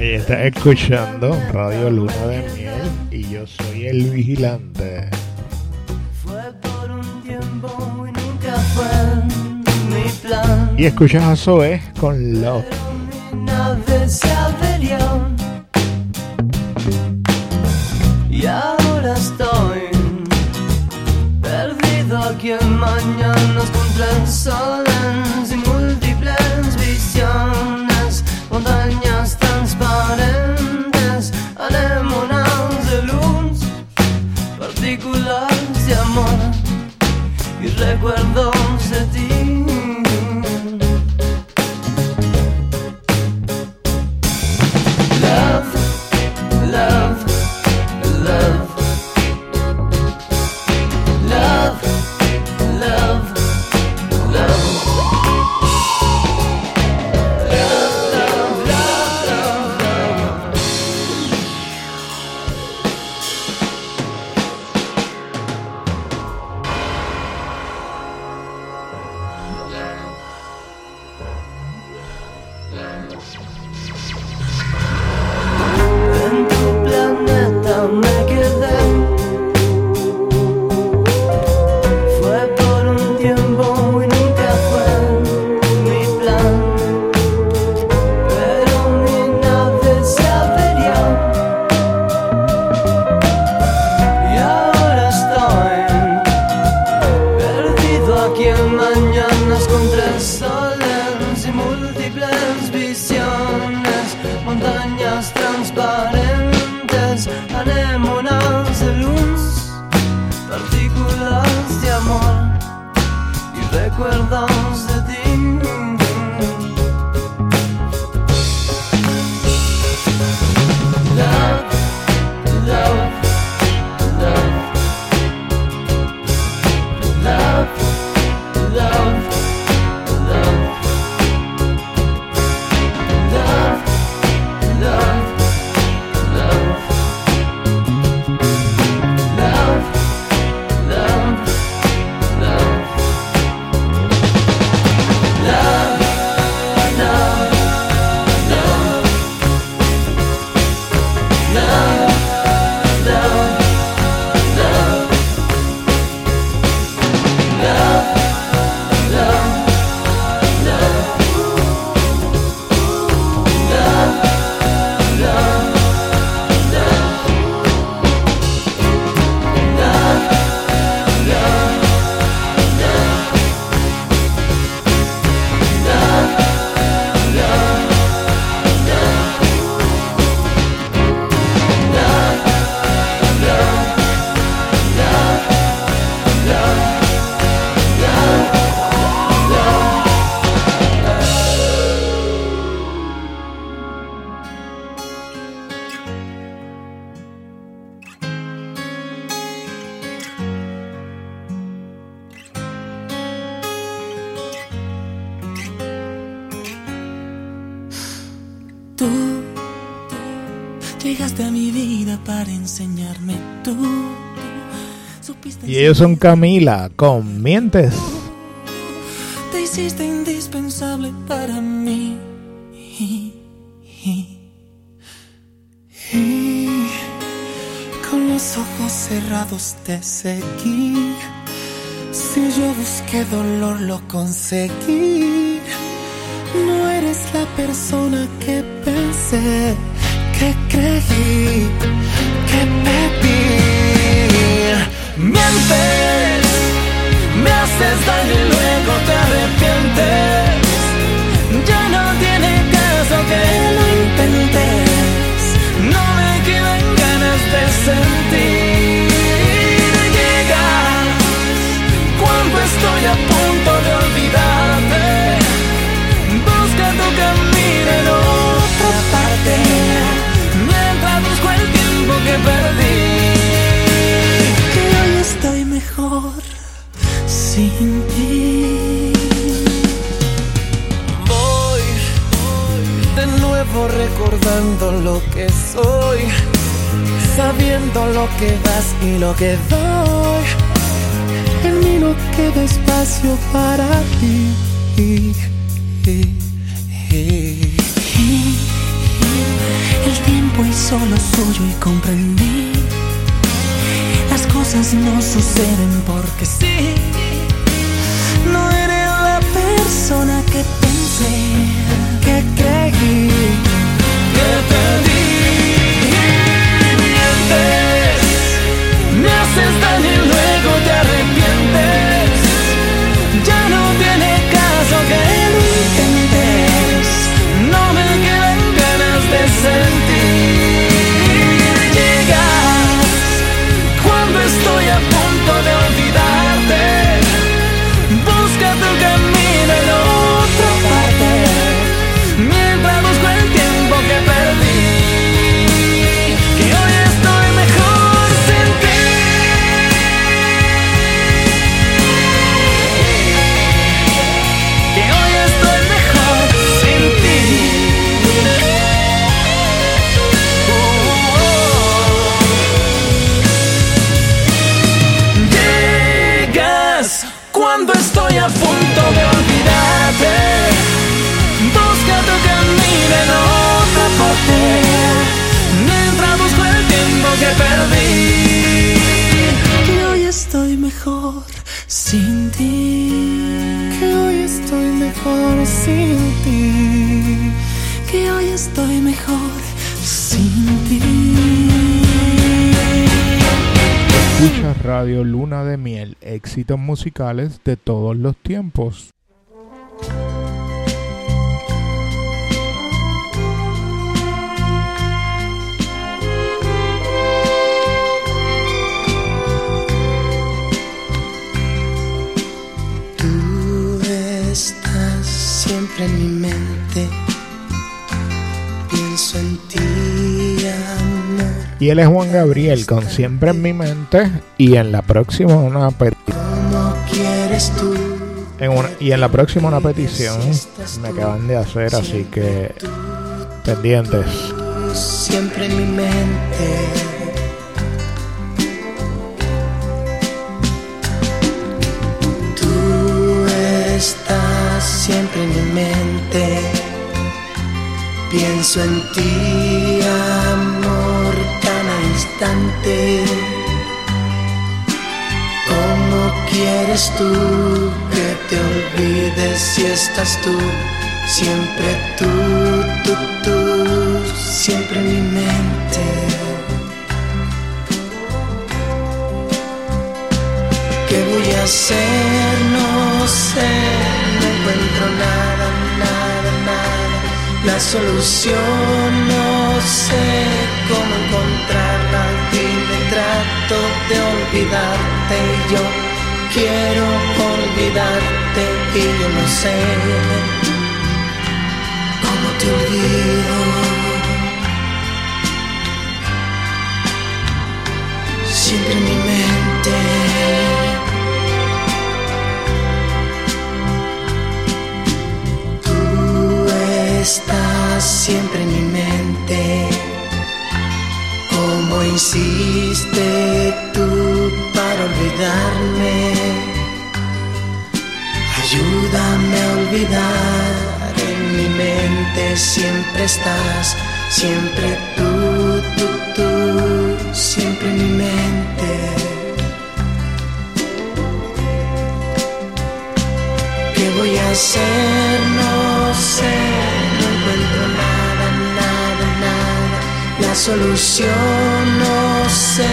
S10: Y
S21: estás escuchando Radio Luna de Miel y yo soy el vigilante.
S10: Fue por un tiempo y nunca fue mi plan.
S21: Y escuchas a Zoe con Love.
S10: Y ahora estoy perdido aquí en mañanas contra el sol.
S21: recuerdo. Ellos son Camila con Mientes.
S2: Te hiciste indispensable para mí. Con los ojos cerrados te seguí. Si yo busqué dolor, lo conseguí. No eres la persona que pensé, que creí, que pedí.
S10: Mientes, me haces daño y luego te arrepientes. Ya no tiene caso que lo intentes. No me quedan ganas de sentir. Llegas cuando estoy a punto de olvidarte. Busca tu camino en otra parte. Mientras busco el tiempo que perdí.
S2: Sin ti.
S10: Voy de nuevo recordando lo que soy,
S2: sabiendo lo que das y lo que doy. En mí no queda espacio para ti.
S10: quiso lo suyo y comprendí. Las cosas no suceden porque sí. Persona que pensé, que creí, que te di. Mientes, me haces daño y luego te arrepientes. Que perdí. Que hoy estoy mejor sin ti. Que hoy estoy mejor sin ti. Que hoy estoy mejor sin ti.
S1: Escucha Radio Luna de Miel, éxitos musicales de todos los tiempos.
S9: Siempre en mi mente. Pienso en ti, amor.
S1: Y él es Juan Gabriel, con Siempre en mi mente. Y en la próxima una petición. En una- y en la próxima una petición me acaban de hacer, así que pendientes.
S9: Siempre en mi mente. Siempre en mi mente. Pienso en ti, amor, cada instante. ¿Cómo quieres tú que te olvides si estás tú? Siempre tú, tú, tú, siempre en mi mente. ¿Qué voy a hacer? No sé, encuentro nada, nada, nada. La solución no sé cómo encontrarla. Dime, trato de olvidarte. Yo quiero olvidarte y yo no sé cómo te olvido. Siempre en mi mente. Estás siempre en mi mente. Como insiste tú para olvidarme. Ayúdame a olvidar. En mi mente siempre estás. Siempre tú, tú, tú. Siempre en mi mente. ¿Qué voy a hacer? No sé, solución no sé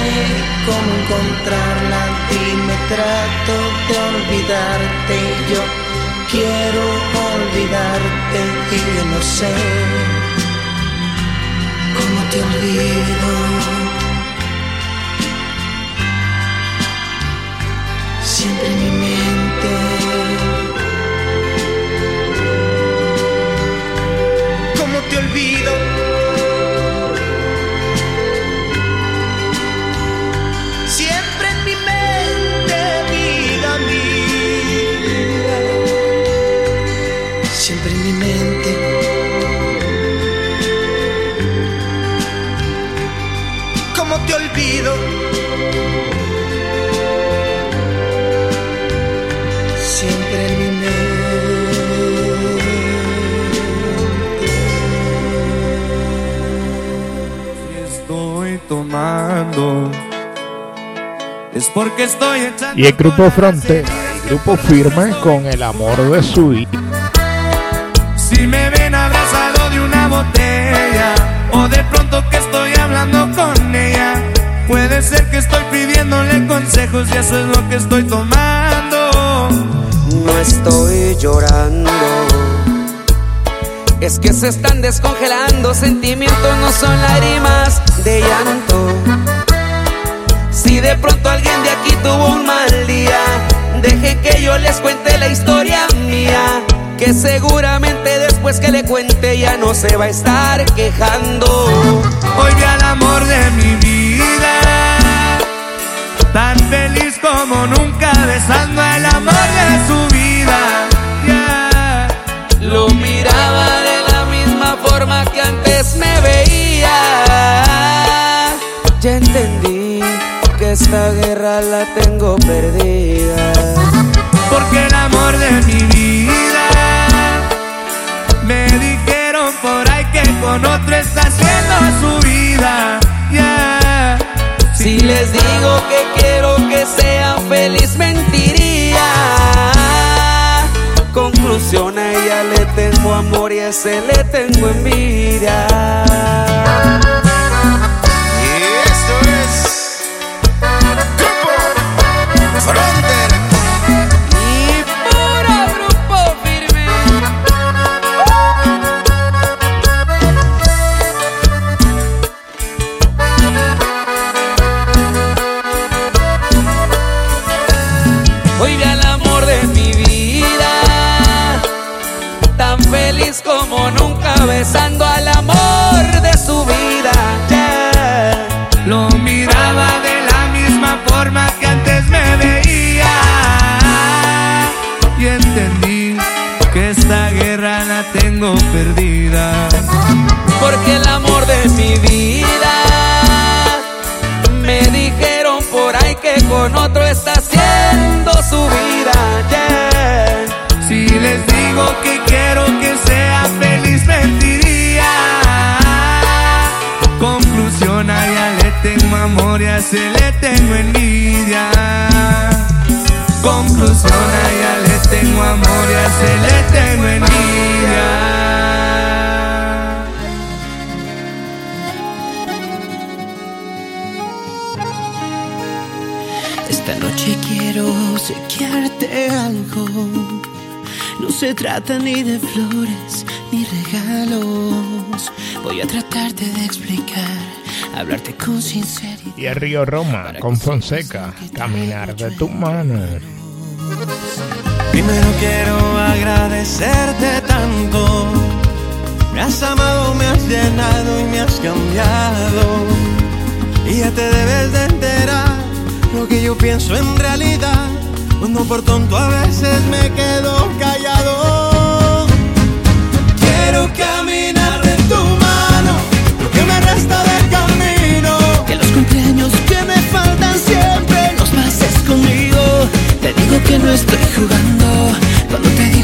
S9: cómo encontrarla. Dime, trato de olvidarte. Yo quiero olvidarte y yo no sé cómo te olvido. Siempre en mi mente. ¿Cómo te olvido?
S22: Tomando. Es porque estoy echando
S1: Y el grupo Frontera, el grupo firme con el amor de su vida.
S22: Si me ven abrazado de una botella o de pronto que estoy hablando con ella, puede ser que estoy pidiéndole consejos y eso es lo que estoy tomando.
S23: No estoy llorando. Es que se están descongelando, sentimientos no son lágrimas de llanto. Si de pronto alguien de aquí tuvo un mal día, deje que yo les cuente la historia mía. Que seguramente después que le cuente ya no se va a estar quejando.
S22: Hoy vi al amor de mi vida, tan feliz como nunca, besando al amor de su vida. Yeah.
S23: Lo miraba que antes me veía. Ya entendí que esta guerra la tengo perdida.
S22: Porque el amor de mi vida me dijeron por ahí que con otro está haciendo su vida. Yeah.
S23: Si les digo que quiero que sean feliz, mentiría. Conclusión, a ella le tengo amor y a ese le tengo envidia.
S2: Trata ni de flores ni regalos. Voy a tratarte de explicar, hablarte con sinceridad.
S1: Y el Río Roma con Fonseca, caminar de tu mano.
S2: Primero quiero agradecerte tanto. Me has amado, me has llenado y me has cambiado. Y ya te debes de enterar lo que yo pienso en realidad. Cuando por tonto a veces me quedo callado. Quiero caminar de tu mano, lo que me resta del camino. Que los cumpleaños que me faltan siempre los pases conmigo. Te digo que no estoy jugando cuando te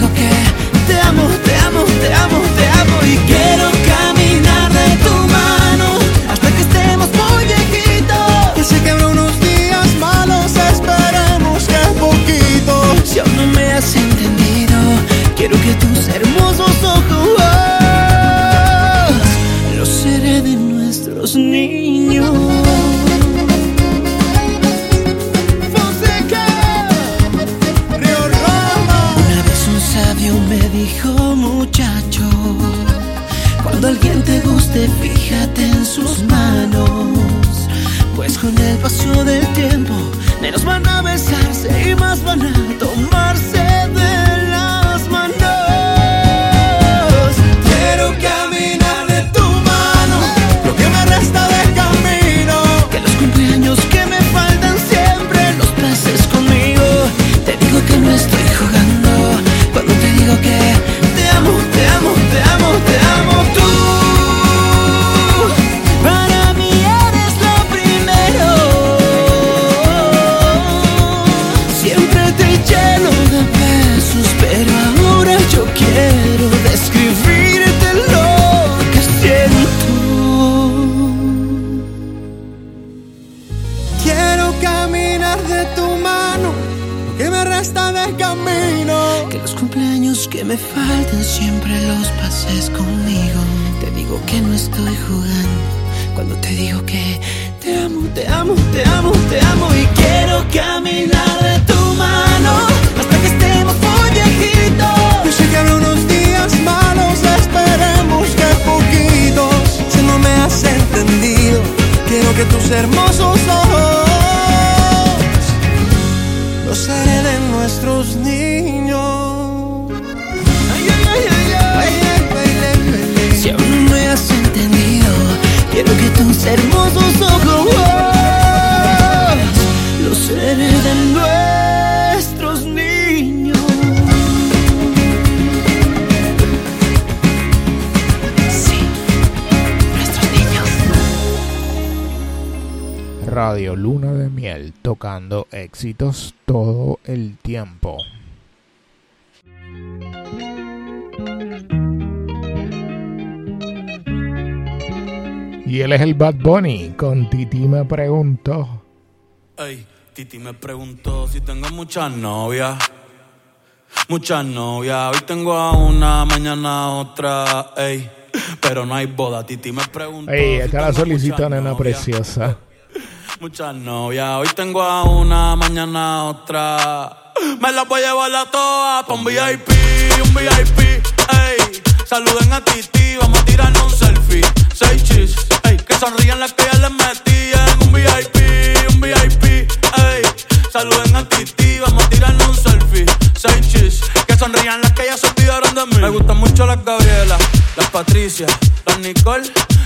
S2: en sus manos. Pues con el paso del tiempo, menos van a besarse y más van a tomarse
S14: nuestros
S1: Luna de Miel tocando éxitos todo el tiempo. Y él es el Bad Bunny con Titi me preguntó.
S24: Ey, Titi me preguntó si tengo muchas novias. Muchas novias. Hoy tengo a una, mañana a otra. Ey, pero no hay boda. Titi me preguntó.
S1: Ey,
S24: si
S1: esta la
S24: muchas
S1: nena preciosa.
S24: Muchas novias. Hoy tengo a una, mañana otra. Me las voy a llevar a todas pa' un VIP, un VIP. Ey, saluden a Titi, vamos a tirarnos un selfie. Seis chis, ey, que sonrían las que ya les metí en un VIP, un VIP. Ey, saluden a Titi, vamos a tirarnos un selfie. Seis chis, que sonrían las que ya se olvidaron de mí. Me gustan mucho las Gabriela, las Patricia, las Nicole,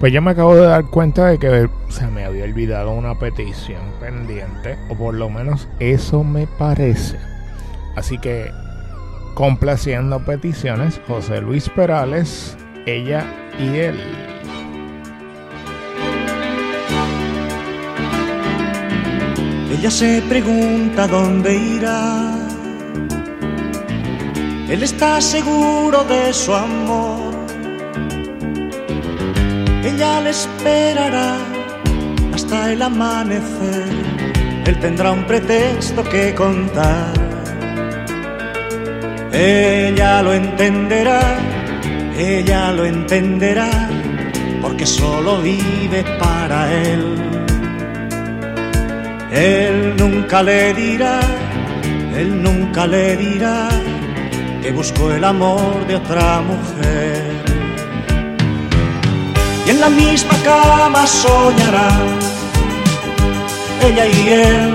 S1: Pues yo me acabo de dar cuenta de que se me había olvidado una petición pendiente, o por lo menos eso me parece. Así que, Complaciendo peticiones, José Luis Perales, ella y él.
S25: Ella se pregunta dónde irá. Él está seguro de su amor. Ella le esperará hasta el amanecer. Él tendrá un pretexto que contar. Ella lo entenderá, ella lo entenderá, porque solo vive para él. Él nunca le dirá, él nunca le dirá que buscó el amor de otra mujer. Y en la misma cama soñarán ella y él,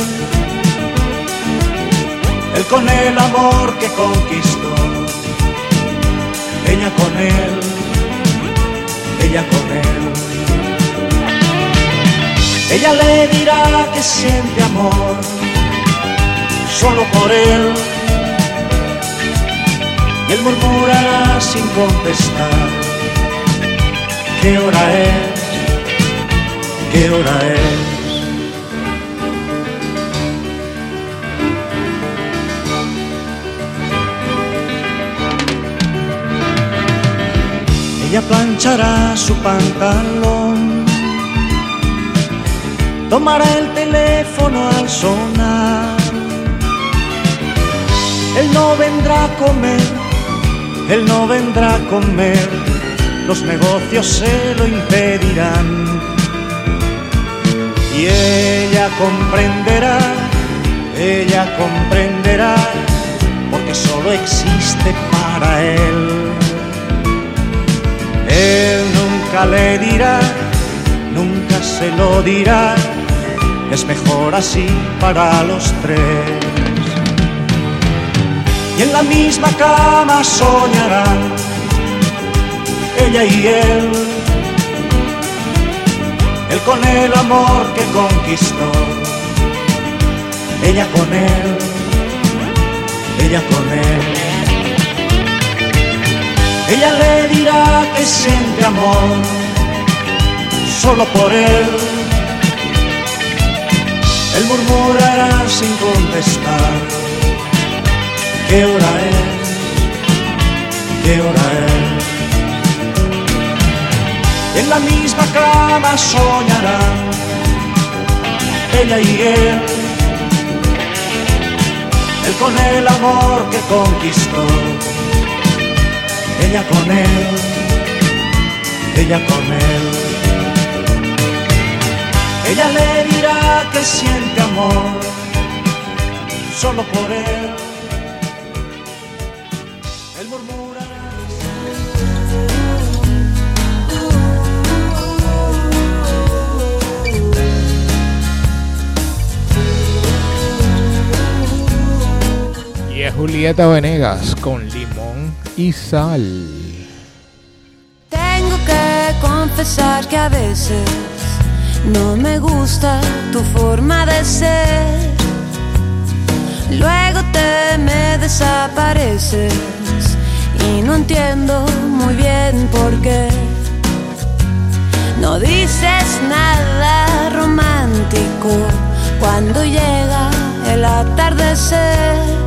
S25: él con el amor que conquistó, ella con él, ella con él. Ella le dirá que siente amor solo por él. Y él murmurará sin contestar. ¿Qué hora es? ¿Qué hora es? Ella planchará su pantalón tomará el teléfono al sonar. Él no vendrá a comer, él no vendrá a comer, los negocios se lo impedirán. Y ella comprenderá, ella comprenderá, porque solo existe para él. Él nunca le dirá, nunca se lo dirá es mejor así para los tres. Y en la misma cama soñarán ella y él, él con el amor que conquistó, ella con él, ella con él. Ella le dirá que siente amor solo por él él murmurará sin contestar. ¿Qué hora es? ¿Qué hora es? En la misma cama soñarán ella y él. Él con el amor que conquistó. Ella con él. Ella con él. Ella le dirá que siente amor solo por él.
S1: Julieta Venegas con limón y sal.
S8: Tengo que confesar que a veces no me gusta tu forma de ser. Luego te me desapareces y no entiendo muy bien por qué. No dices nada romántico cuando llega el atardecer.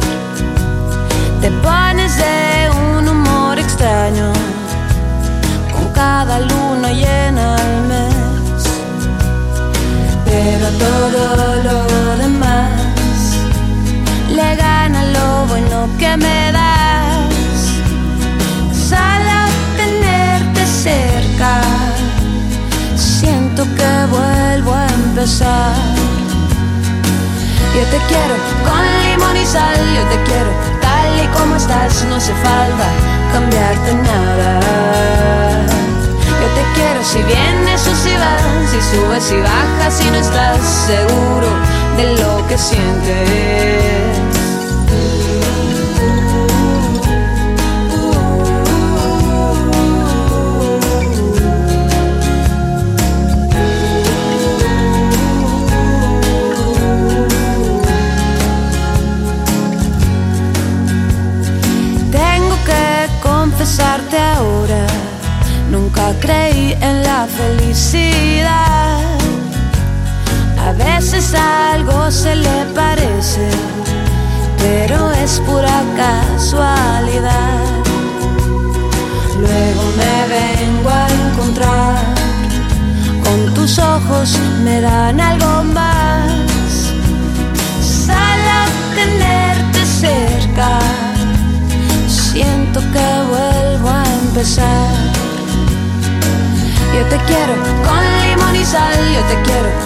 S8: Te pones de un humor extraño con cada luna llena al mes. Pero todo lo demás le gana lo bueno que me das. Solo tenerte cerca, siento que vuelvo a empezar. Yo te quiero con limón y sal, yo te quiero tal y como estás, no hace falta cambiarte nada. Yo te quiero si vienes o si vas, si subes y bajas, si no estás seguro de lo que sientes. Todo se le parece, pero es pura casualidad. Luego me vengo a encontrar, con tus ojos me dan algo más. Sal a tenerte cerca, siento que vuelvo a empezar. Yo te quiero con limón y sal, yo te quiero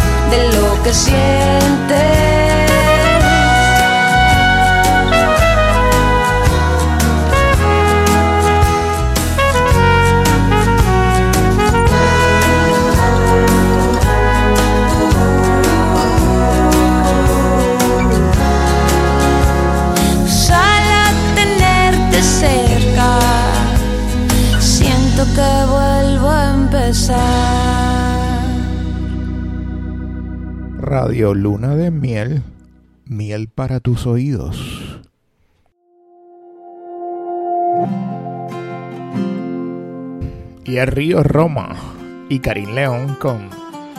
S8: de lo que sientes.
S1: Radio Luna de Miel, miel para tus oídos. Y el río Roma y Karim León con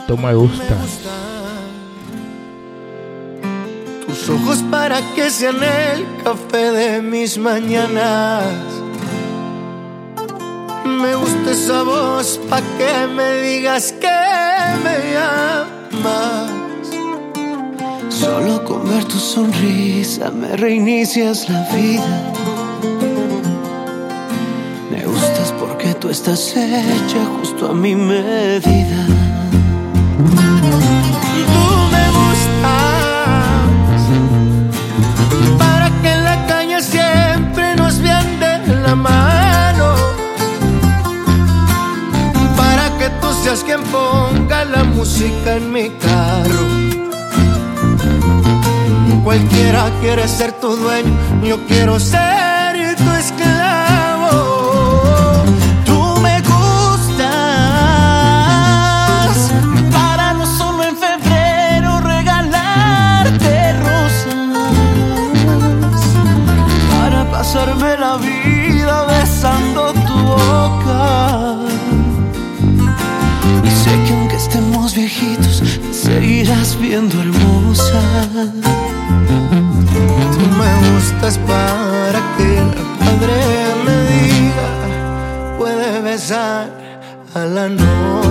S1: Tú me gustas.
S14: Tus ojos para que sean el café de mis mañanas. Me gusta esa voz pa' que me digas que me amas. Solo con ver tu sonrisa me reinicias la vida. Me gustas porque tú estás hecha justo a mi medida. Tú me gustas para que en la calle siempre nos vean de la mano. Para que tú seas quien ponga la música en mi carro. Cualquiera quiere ser tu dueño, yo quiero ser tu esclavo. Tú me gustas para no solo en febrero regalarte rosas, para pasarme la vida besando tu boca. Y sé que aunque estemos viejitos, seguirás viendo hermosa. Tú me gustas para que el padre me diga, puede besar a la novia.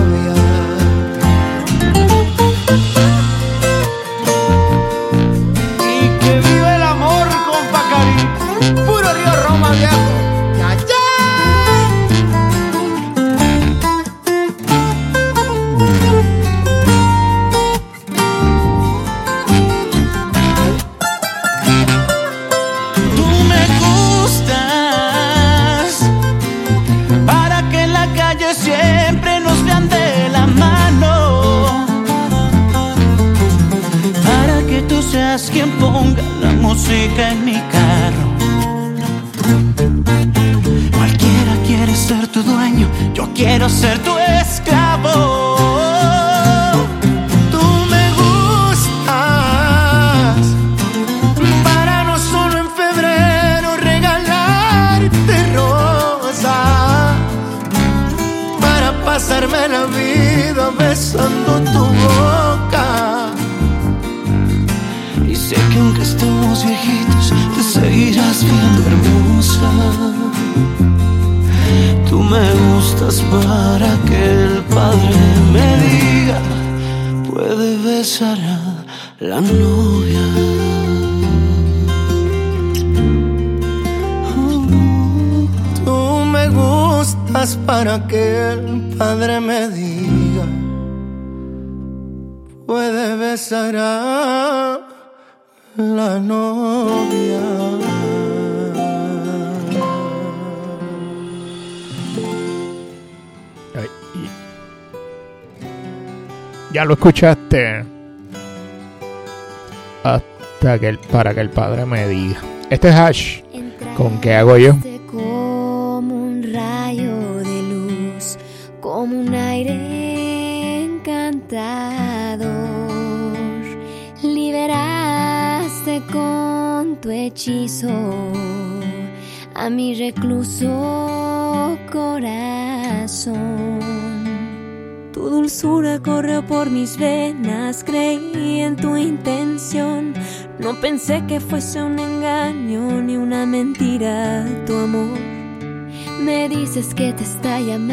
S1: Escuchaste. A para que el, para que el padre me diga. Este es Ash. ¿Con qué hago yo?
S8: No pensé que fuese un engaño ni una mentira tu amor. Me dices que te está llamando,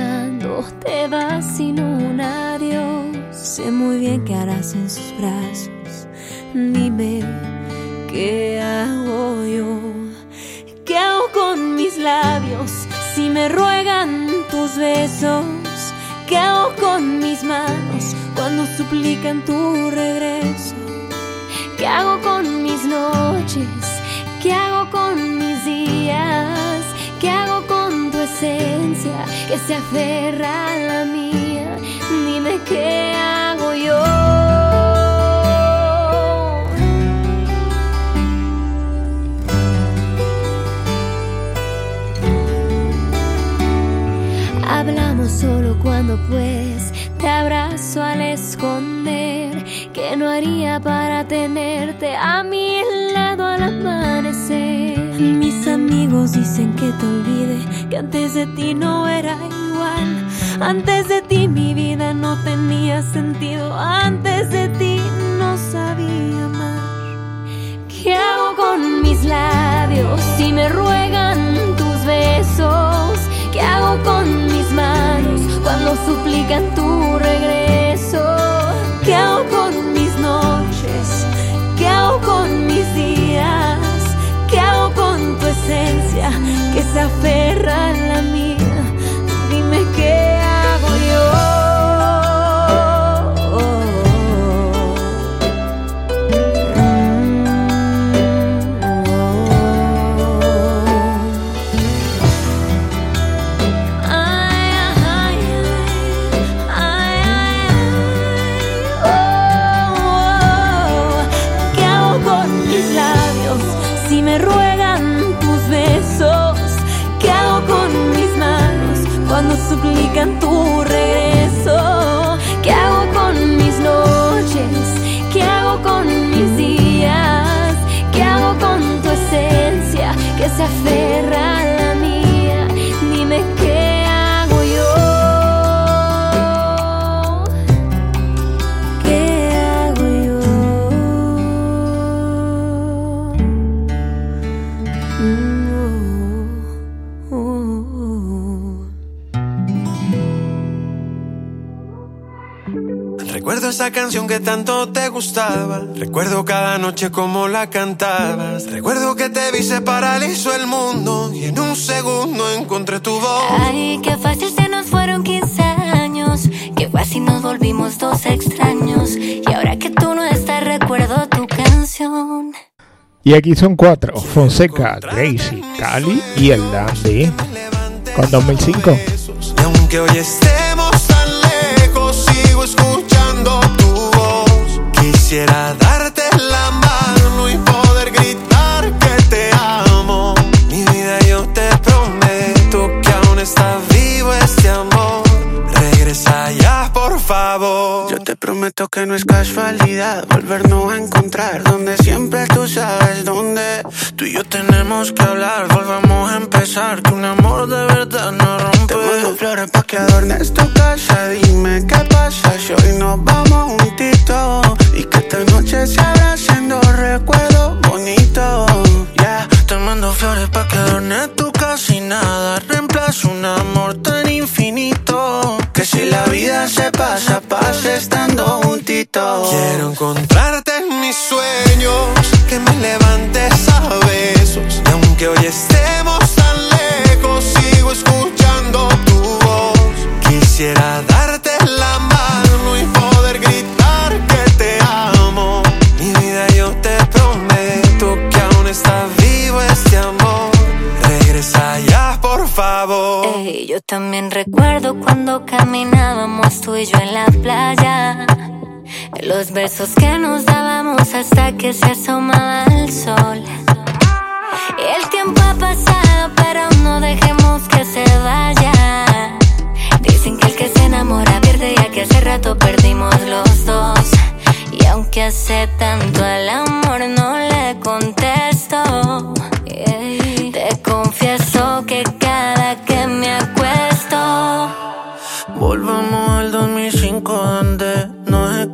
S8: ¿Qué hago con mis días? ¿Qué hago con tu esencia que se aferra a la mía? Dime qué hago yo. Hablamos solo cuando pues te abrazo al esconder que no haría para tenerte a mi al amanecer. Mis amigos dicen que te olvide, que antes de ti no era igual. Antes de ti mi vida no tenía sentido, antes de ti no sabía amar. ¿Qué hago con mis labios si me ruegan tus besos? ¿Qué hago con mis manos cuando suplican tu regreso? ¿Qué hago con mis noches? ¿Qué hago con mis días? ¿Qué hago con tu esencia que se aferra a la mía? Se aferra
S26: esa canción que tanto te gustaba. Recuerdo cada noche como la cantabas. Recuerdo que te vi se paralizó el mundo y en un segundo encontré tu voz.
S8: Ay, qué fácil se nos fueron 15 años. Qué fácil nos volvimos dos extraños. Y ahora que tú no estás, recuerdo tu canción.
S1: Y aquí son cuatro: Fonseca, Gracie, Cali y el Dandy. Con 2005.
S26: Y aunque hoy Quisiera darte prometo que
S27: no es casualidad volvernos a encontrar donde siempre tú sabes dónde. Tú y yo tenemos que hablar, volvamos a empezar. Que un amor de verdad no rompe. Te mando flores pa' que adornes tu casa. Dime qué pasa si hoy nos vamos juntitos. Y que esta noche se haga haciendo recuerdos bonitos. Ya, te mando flores pa' que adornes tu casa y nada reemplaza un amor tan infinito. Si la vida se pasa, pasa estando juntitos.
S26: Quiero encontrarte en mis sueños, que me levantes a besos. Y aunque hoy estemos tan lejos, sigo escuchando tu voz. Quisiera favor.
S8: Ey, yo también recuerdo cuando caminábamos tú y yo en la playa.
S15: Los besos que nos dábamos hasta que se asomaba el sol. El tiempo ha pasado, pero no dejemos que se vaya. Dicen que el que se enamora pierde, ya que hace rato perdimos los dos. Y aunque hace tanto el amor, no le contesto. Te confieso que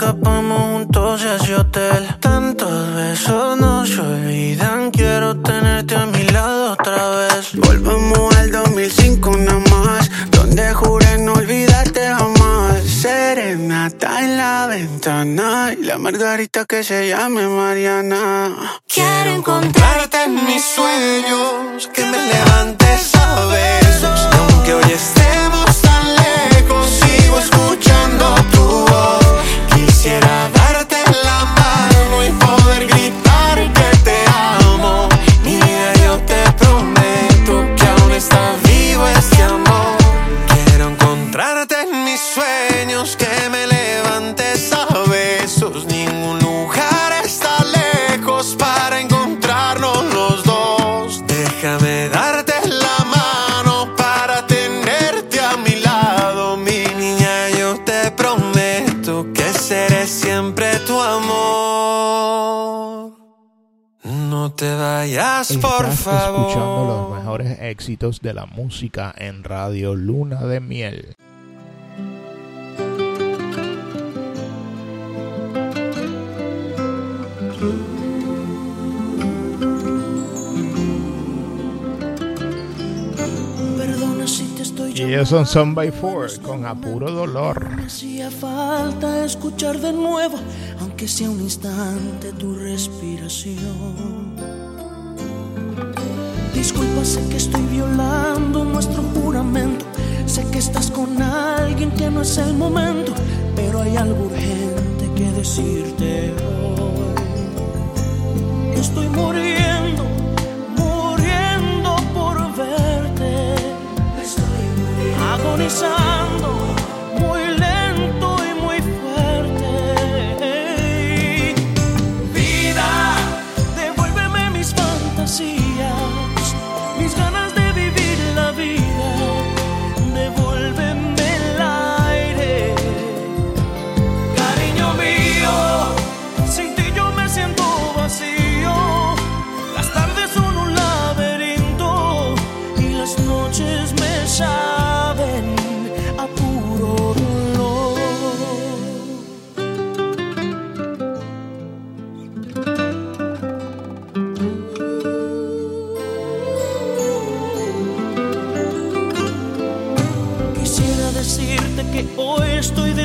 S26: escapamos juntos a ese hotel. Tantos besos no se olvidan, quiero tenerte a mi lado otra vez. Volvamos al 2005 nada más, donde juré no olvidarte jamás. Serenata en la ventana y la margarita que se llame Mariana.
S15: Quiero encontrarte
S26: en mis sueños, que me levantes a besos. Aunque hoy estemos tan lejos, sigo escuchando tu voz. Quisiera darte la mano y poder gritar te vayas, por
S1: Estás
S26: favor.
S1: escuchando los mejores éxitos de la música en Radio Luna de Miel. Y ellos son Son by Four con apuro dolor.
S2: Hacía falta escuchar de nuevo, aunque sea un instante, tu respiración. Disculpa, sé que estoy violando nuestro juramento. Sé que estás con alguien que no es el momento, pero hay algo urgente que decirte hoy. Estoy muriendo agonizando,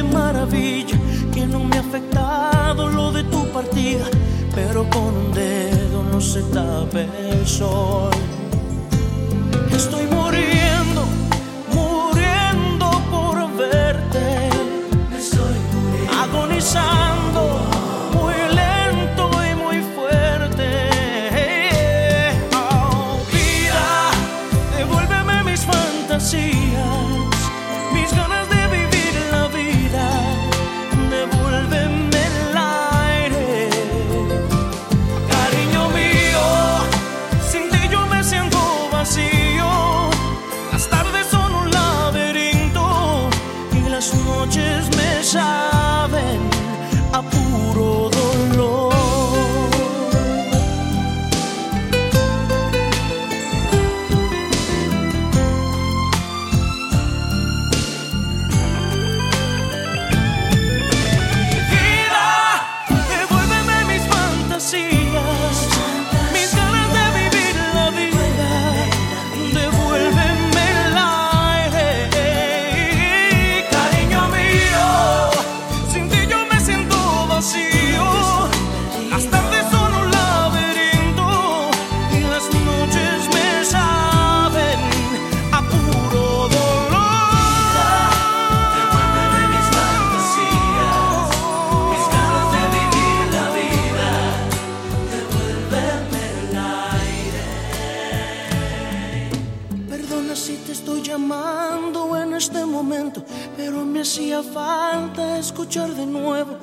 S2: de maravilla, que no me ha afectado lo de tu partida, pero con un dedo no se tape el sol. Estoy muriendo, muriendo por verte. Estoy agonizando, saben a puro dolor. Escuchar de nuevo,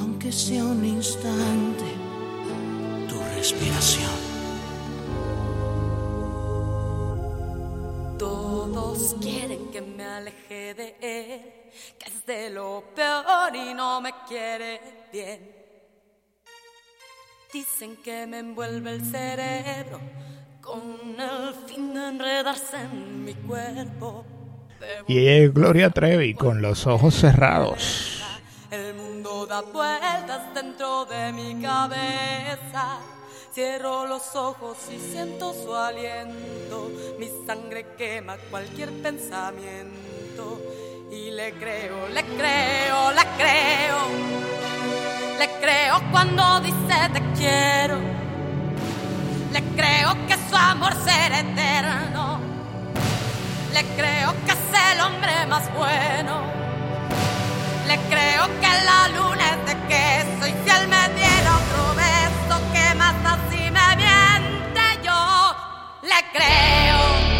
S2: aunque sea un instante, tu respiración.
S28: Todos quieren que me aleje de él, que es de lo peor y no me quiere bien. Dicen que me envuelve el cerebro con el fin de enredarse en mi cuerpo.
S1: Y es Gloria Trevi con los ojos cerrados.
S28: El mundo da vueltas dentro de mi cabeza. Cierro los ojos y siento su aliento. Mi sangre quema cualquier pensamiento. Y le creo, le creo, le creo. Le creo cuando dice te quiero. Le creo que su amor será eterno. Le creo que es el hombre más bueno. Le creo que la luna es de queso y si él me diera otro beso, que más así me miente yo. Le creo.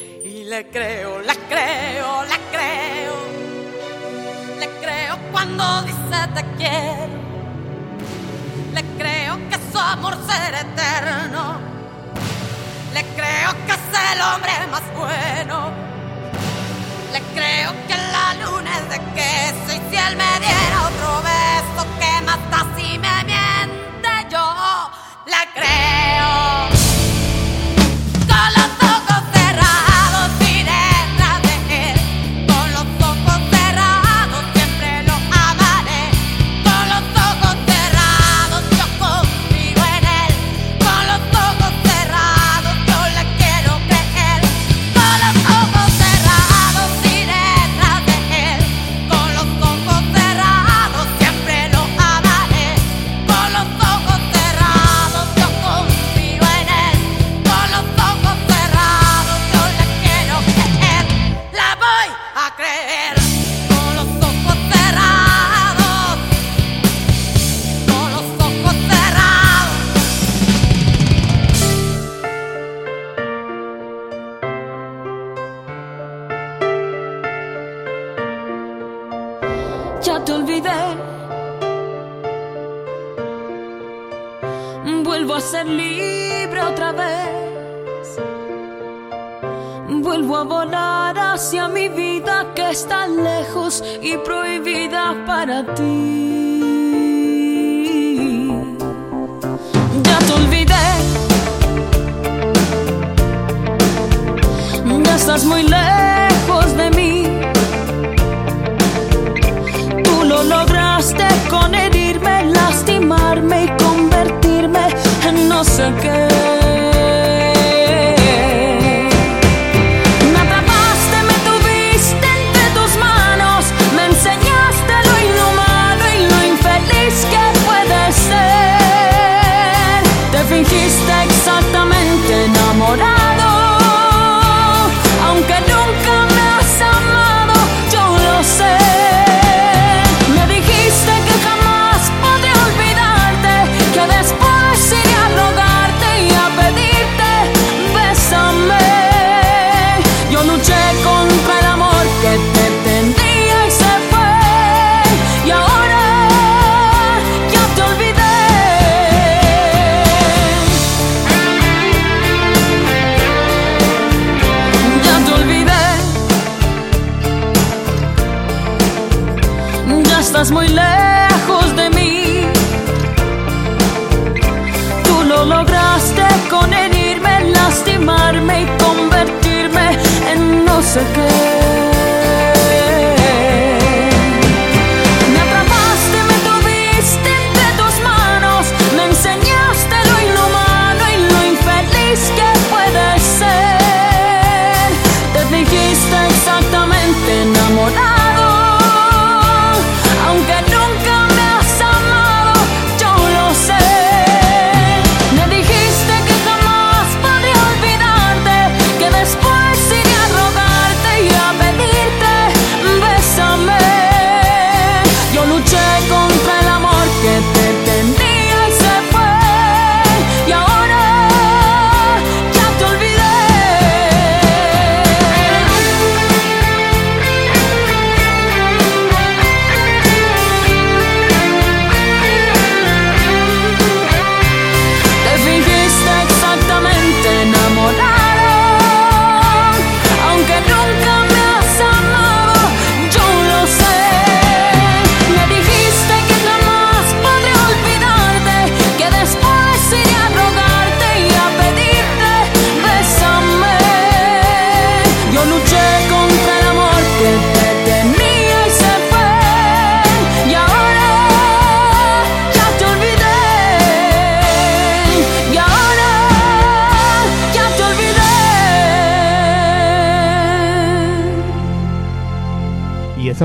S28: Le creo, le creo, le creo. Le creo cuando dice te quiero. Le creo que su amor será eterno. Le creo que es el hombre más bueno. Le creo que la luna es de queso y si él me diera otro beso, que da si me miente yo? Le creo.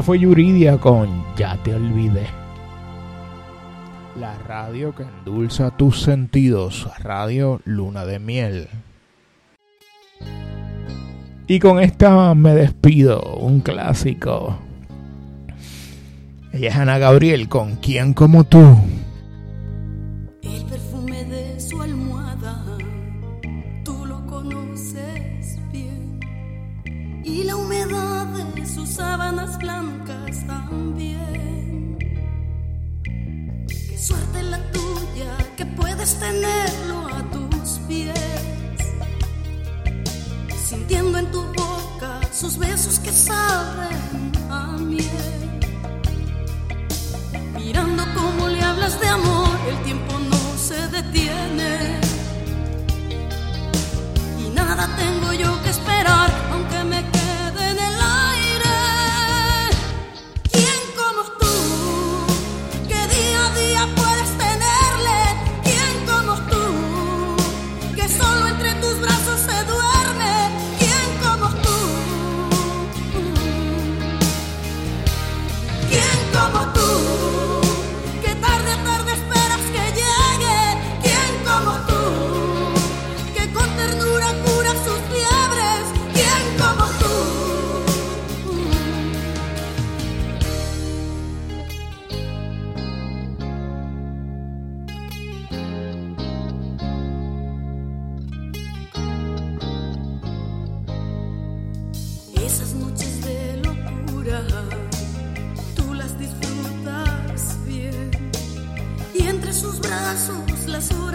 S1: Fue Yuridia con Ya te olvidé. La radio que endulza tus sentidos, Radio Luna de Miel. Y con esta me despido, un clásico. Ella es Ana Gabriel con ¿Quién como tú?
S29: Tenerlo a tus pies, sintiendo en tu boca sus besos que saben a miel, mirando cómo le hablas de amor, el tiempo no se detiene. Y nada tengo yo que esperar, aunque me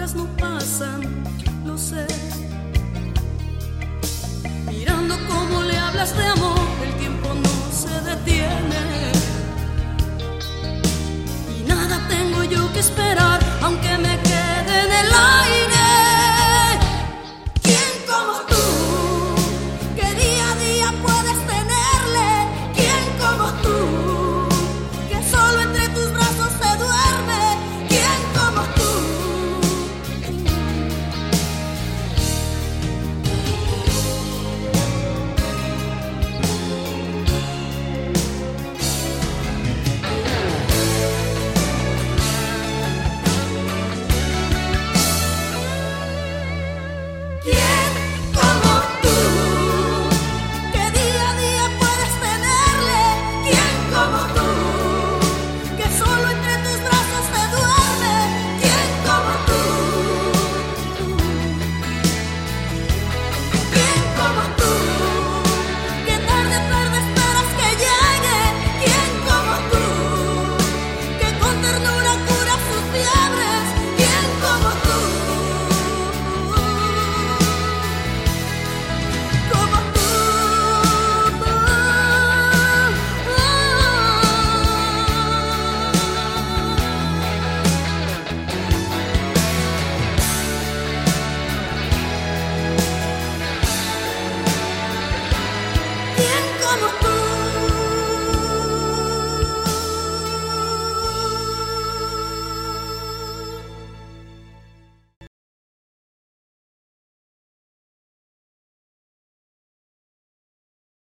S29: no pasan, lo sé. Mirando cómo le hablas de amor, el tiempo no se detiene. Y nada tengo yo que esperar, aunque me quede en el aire.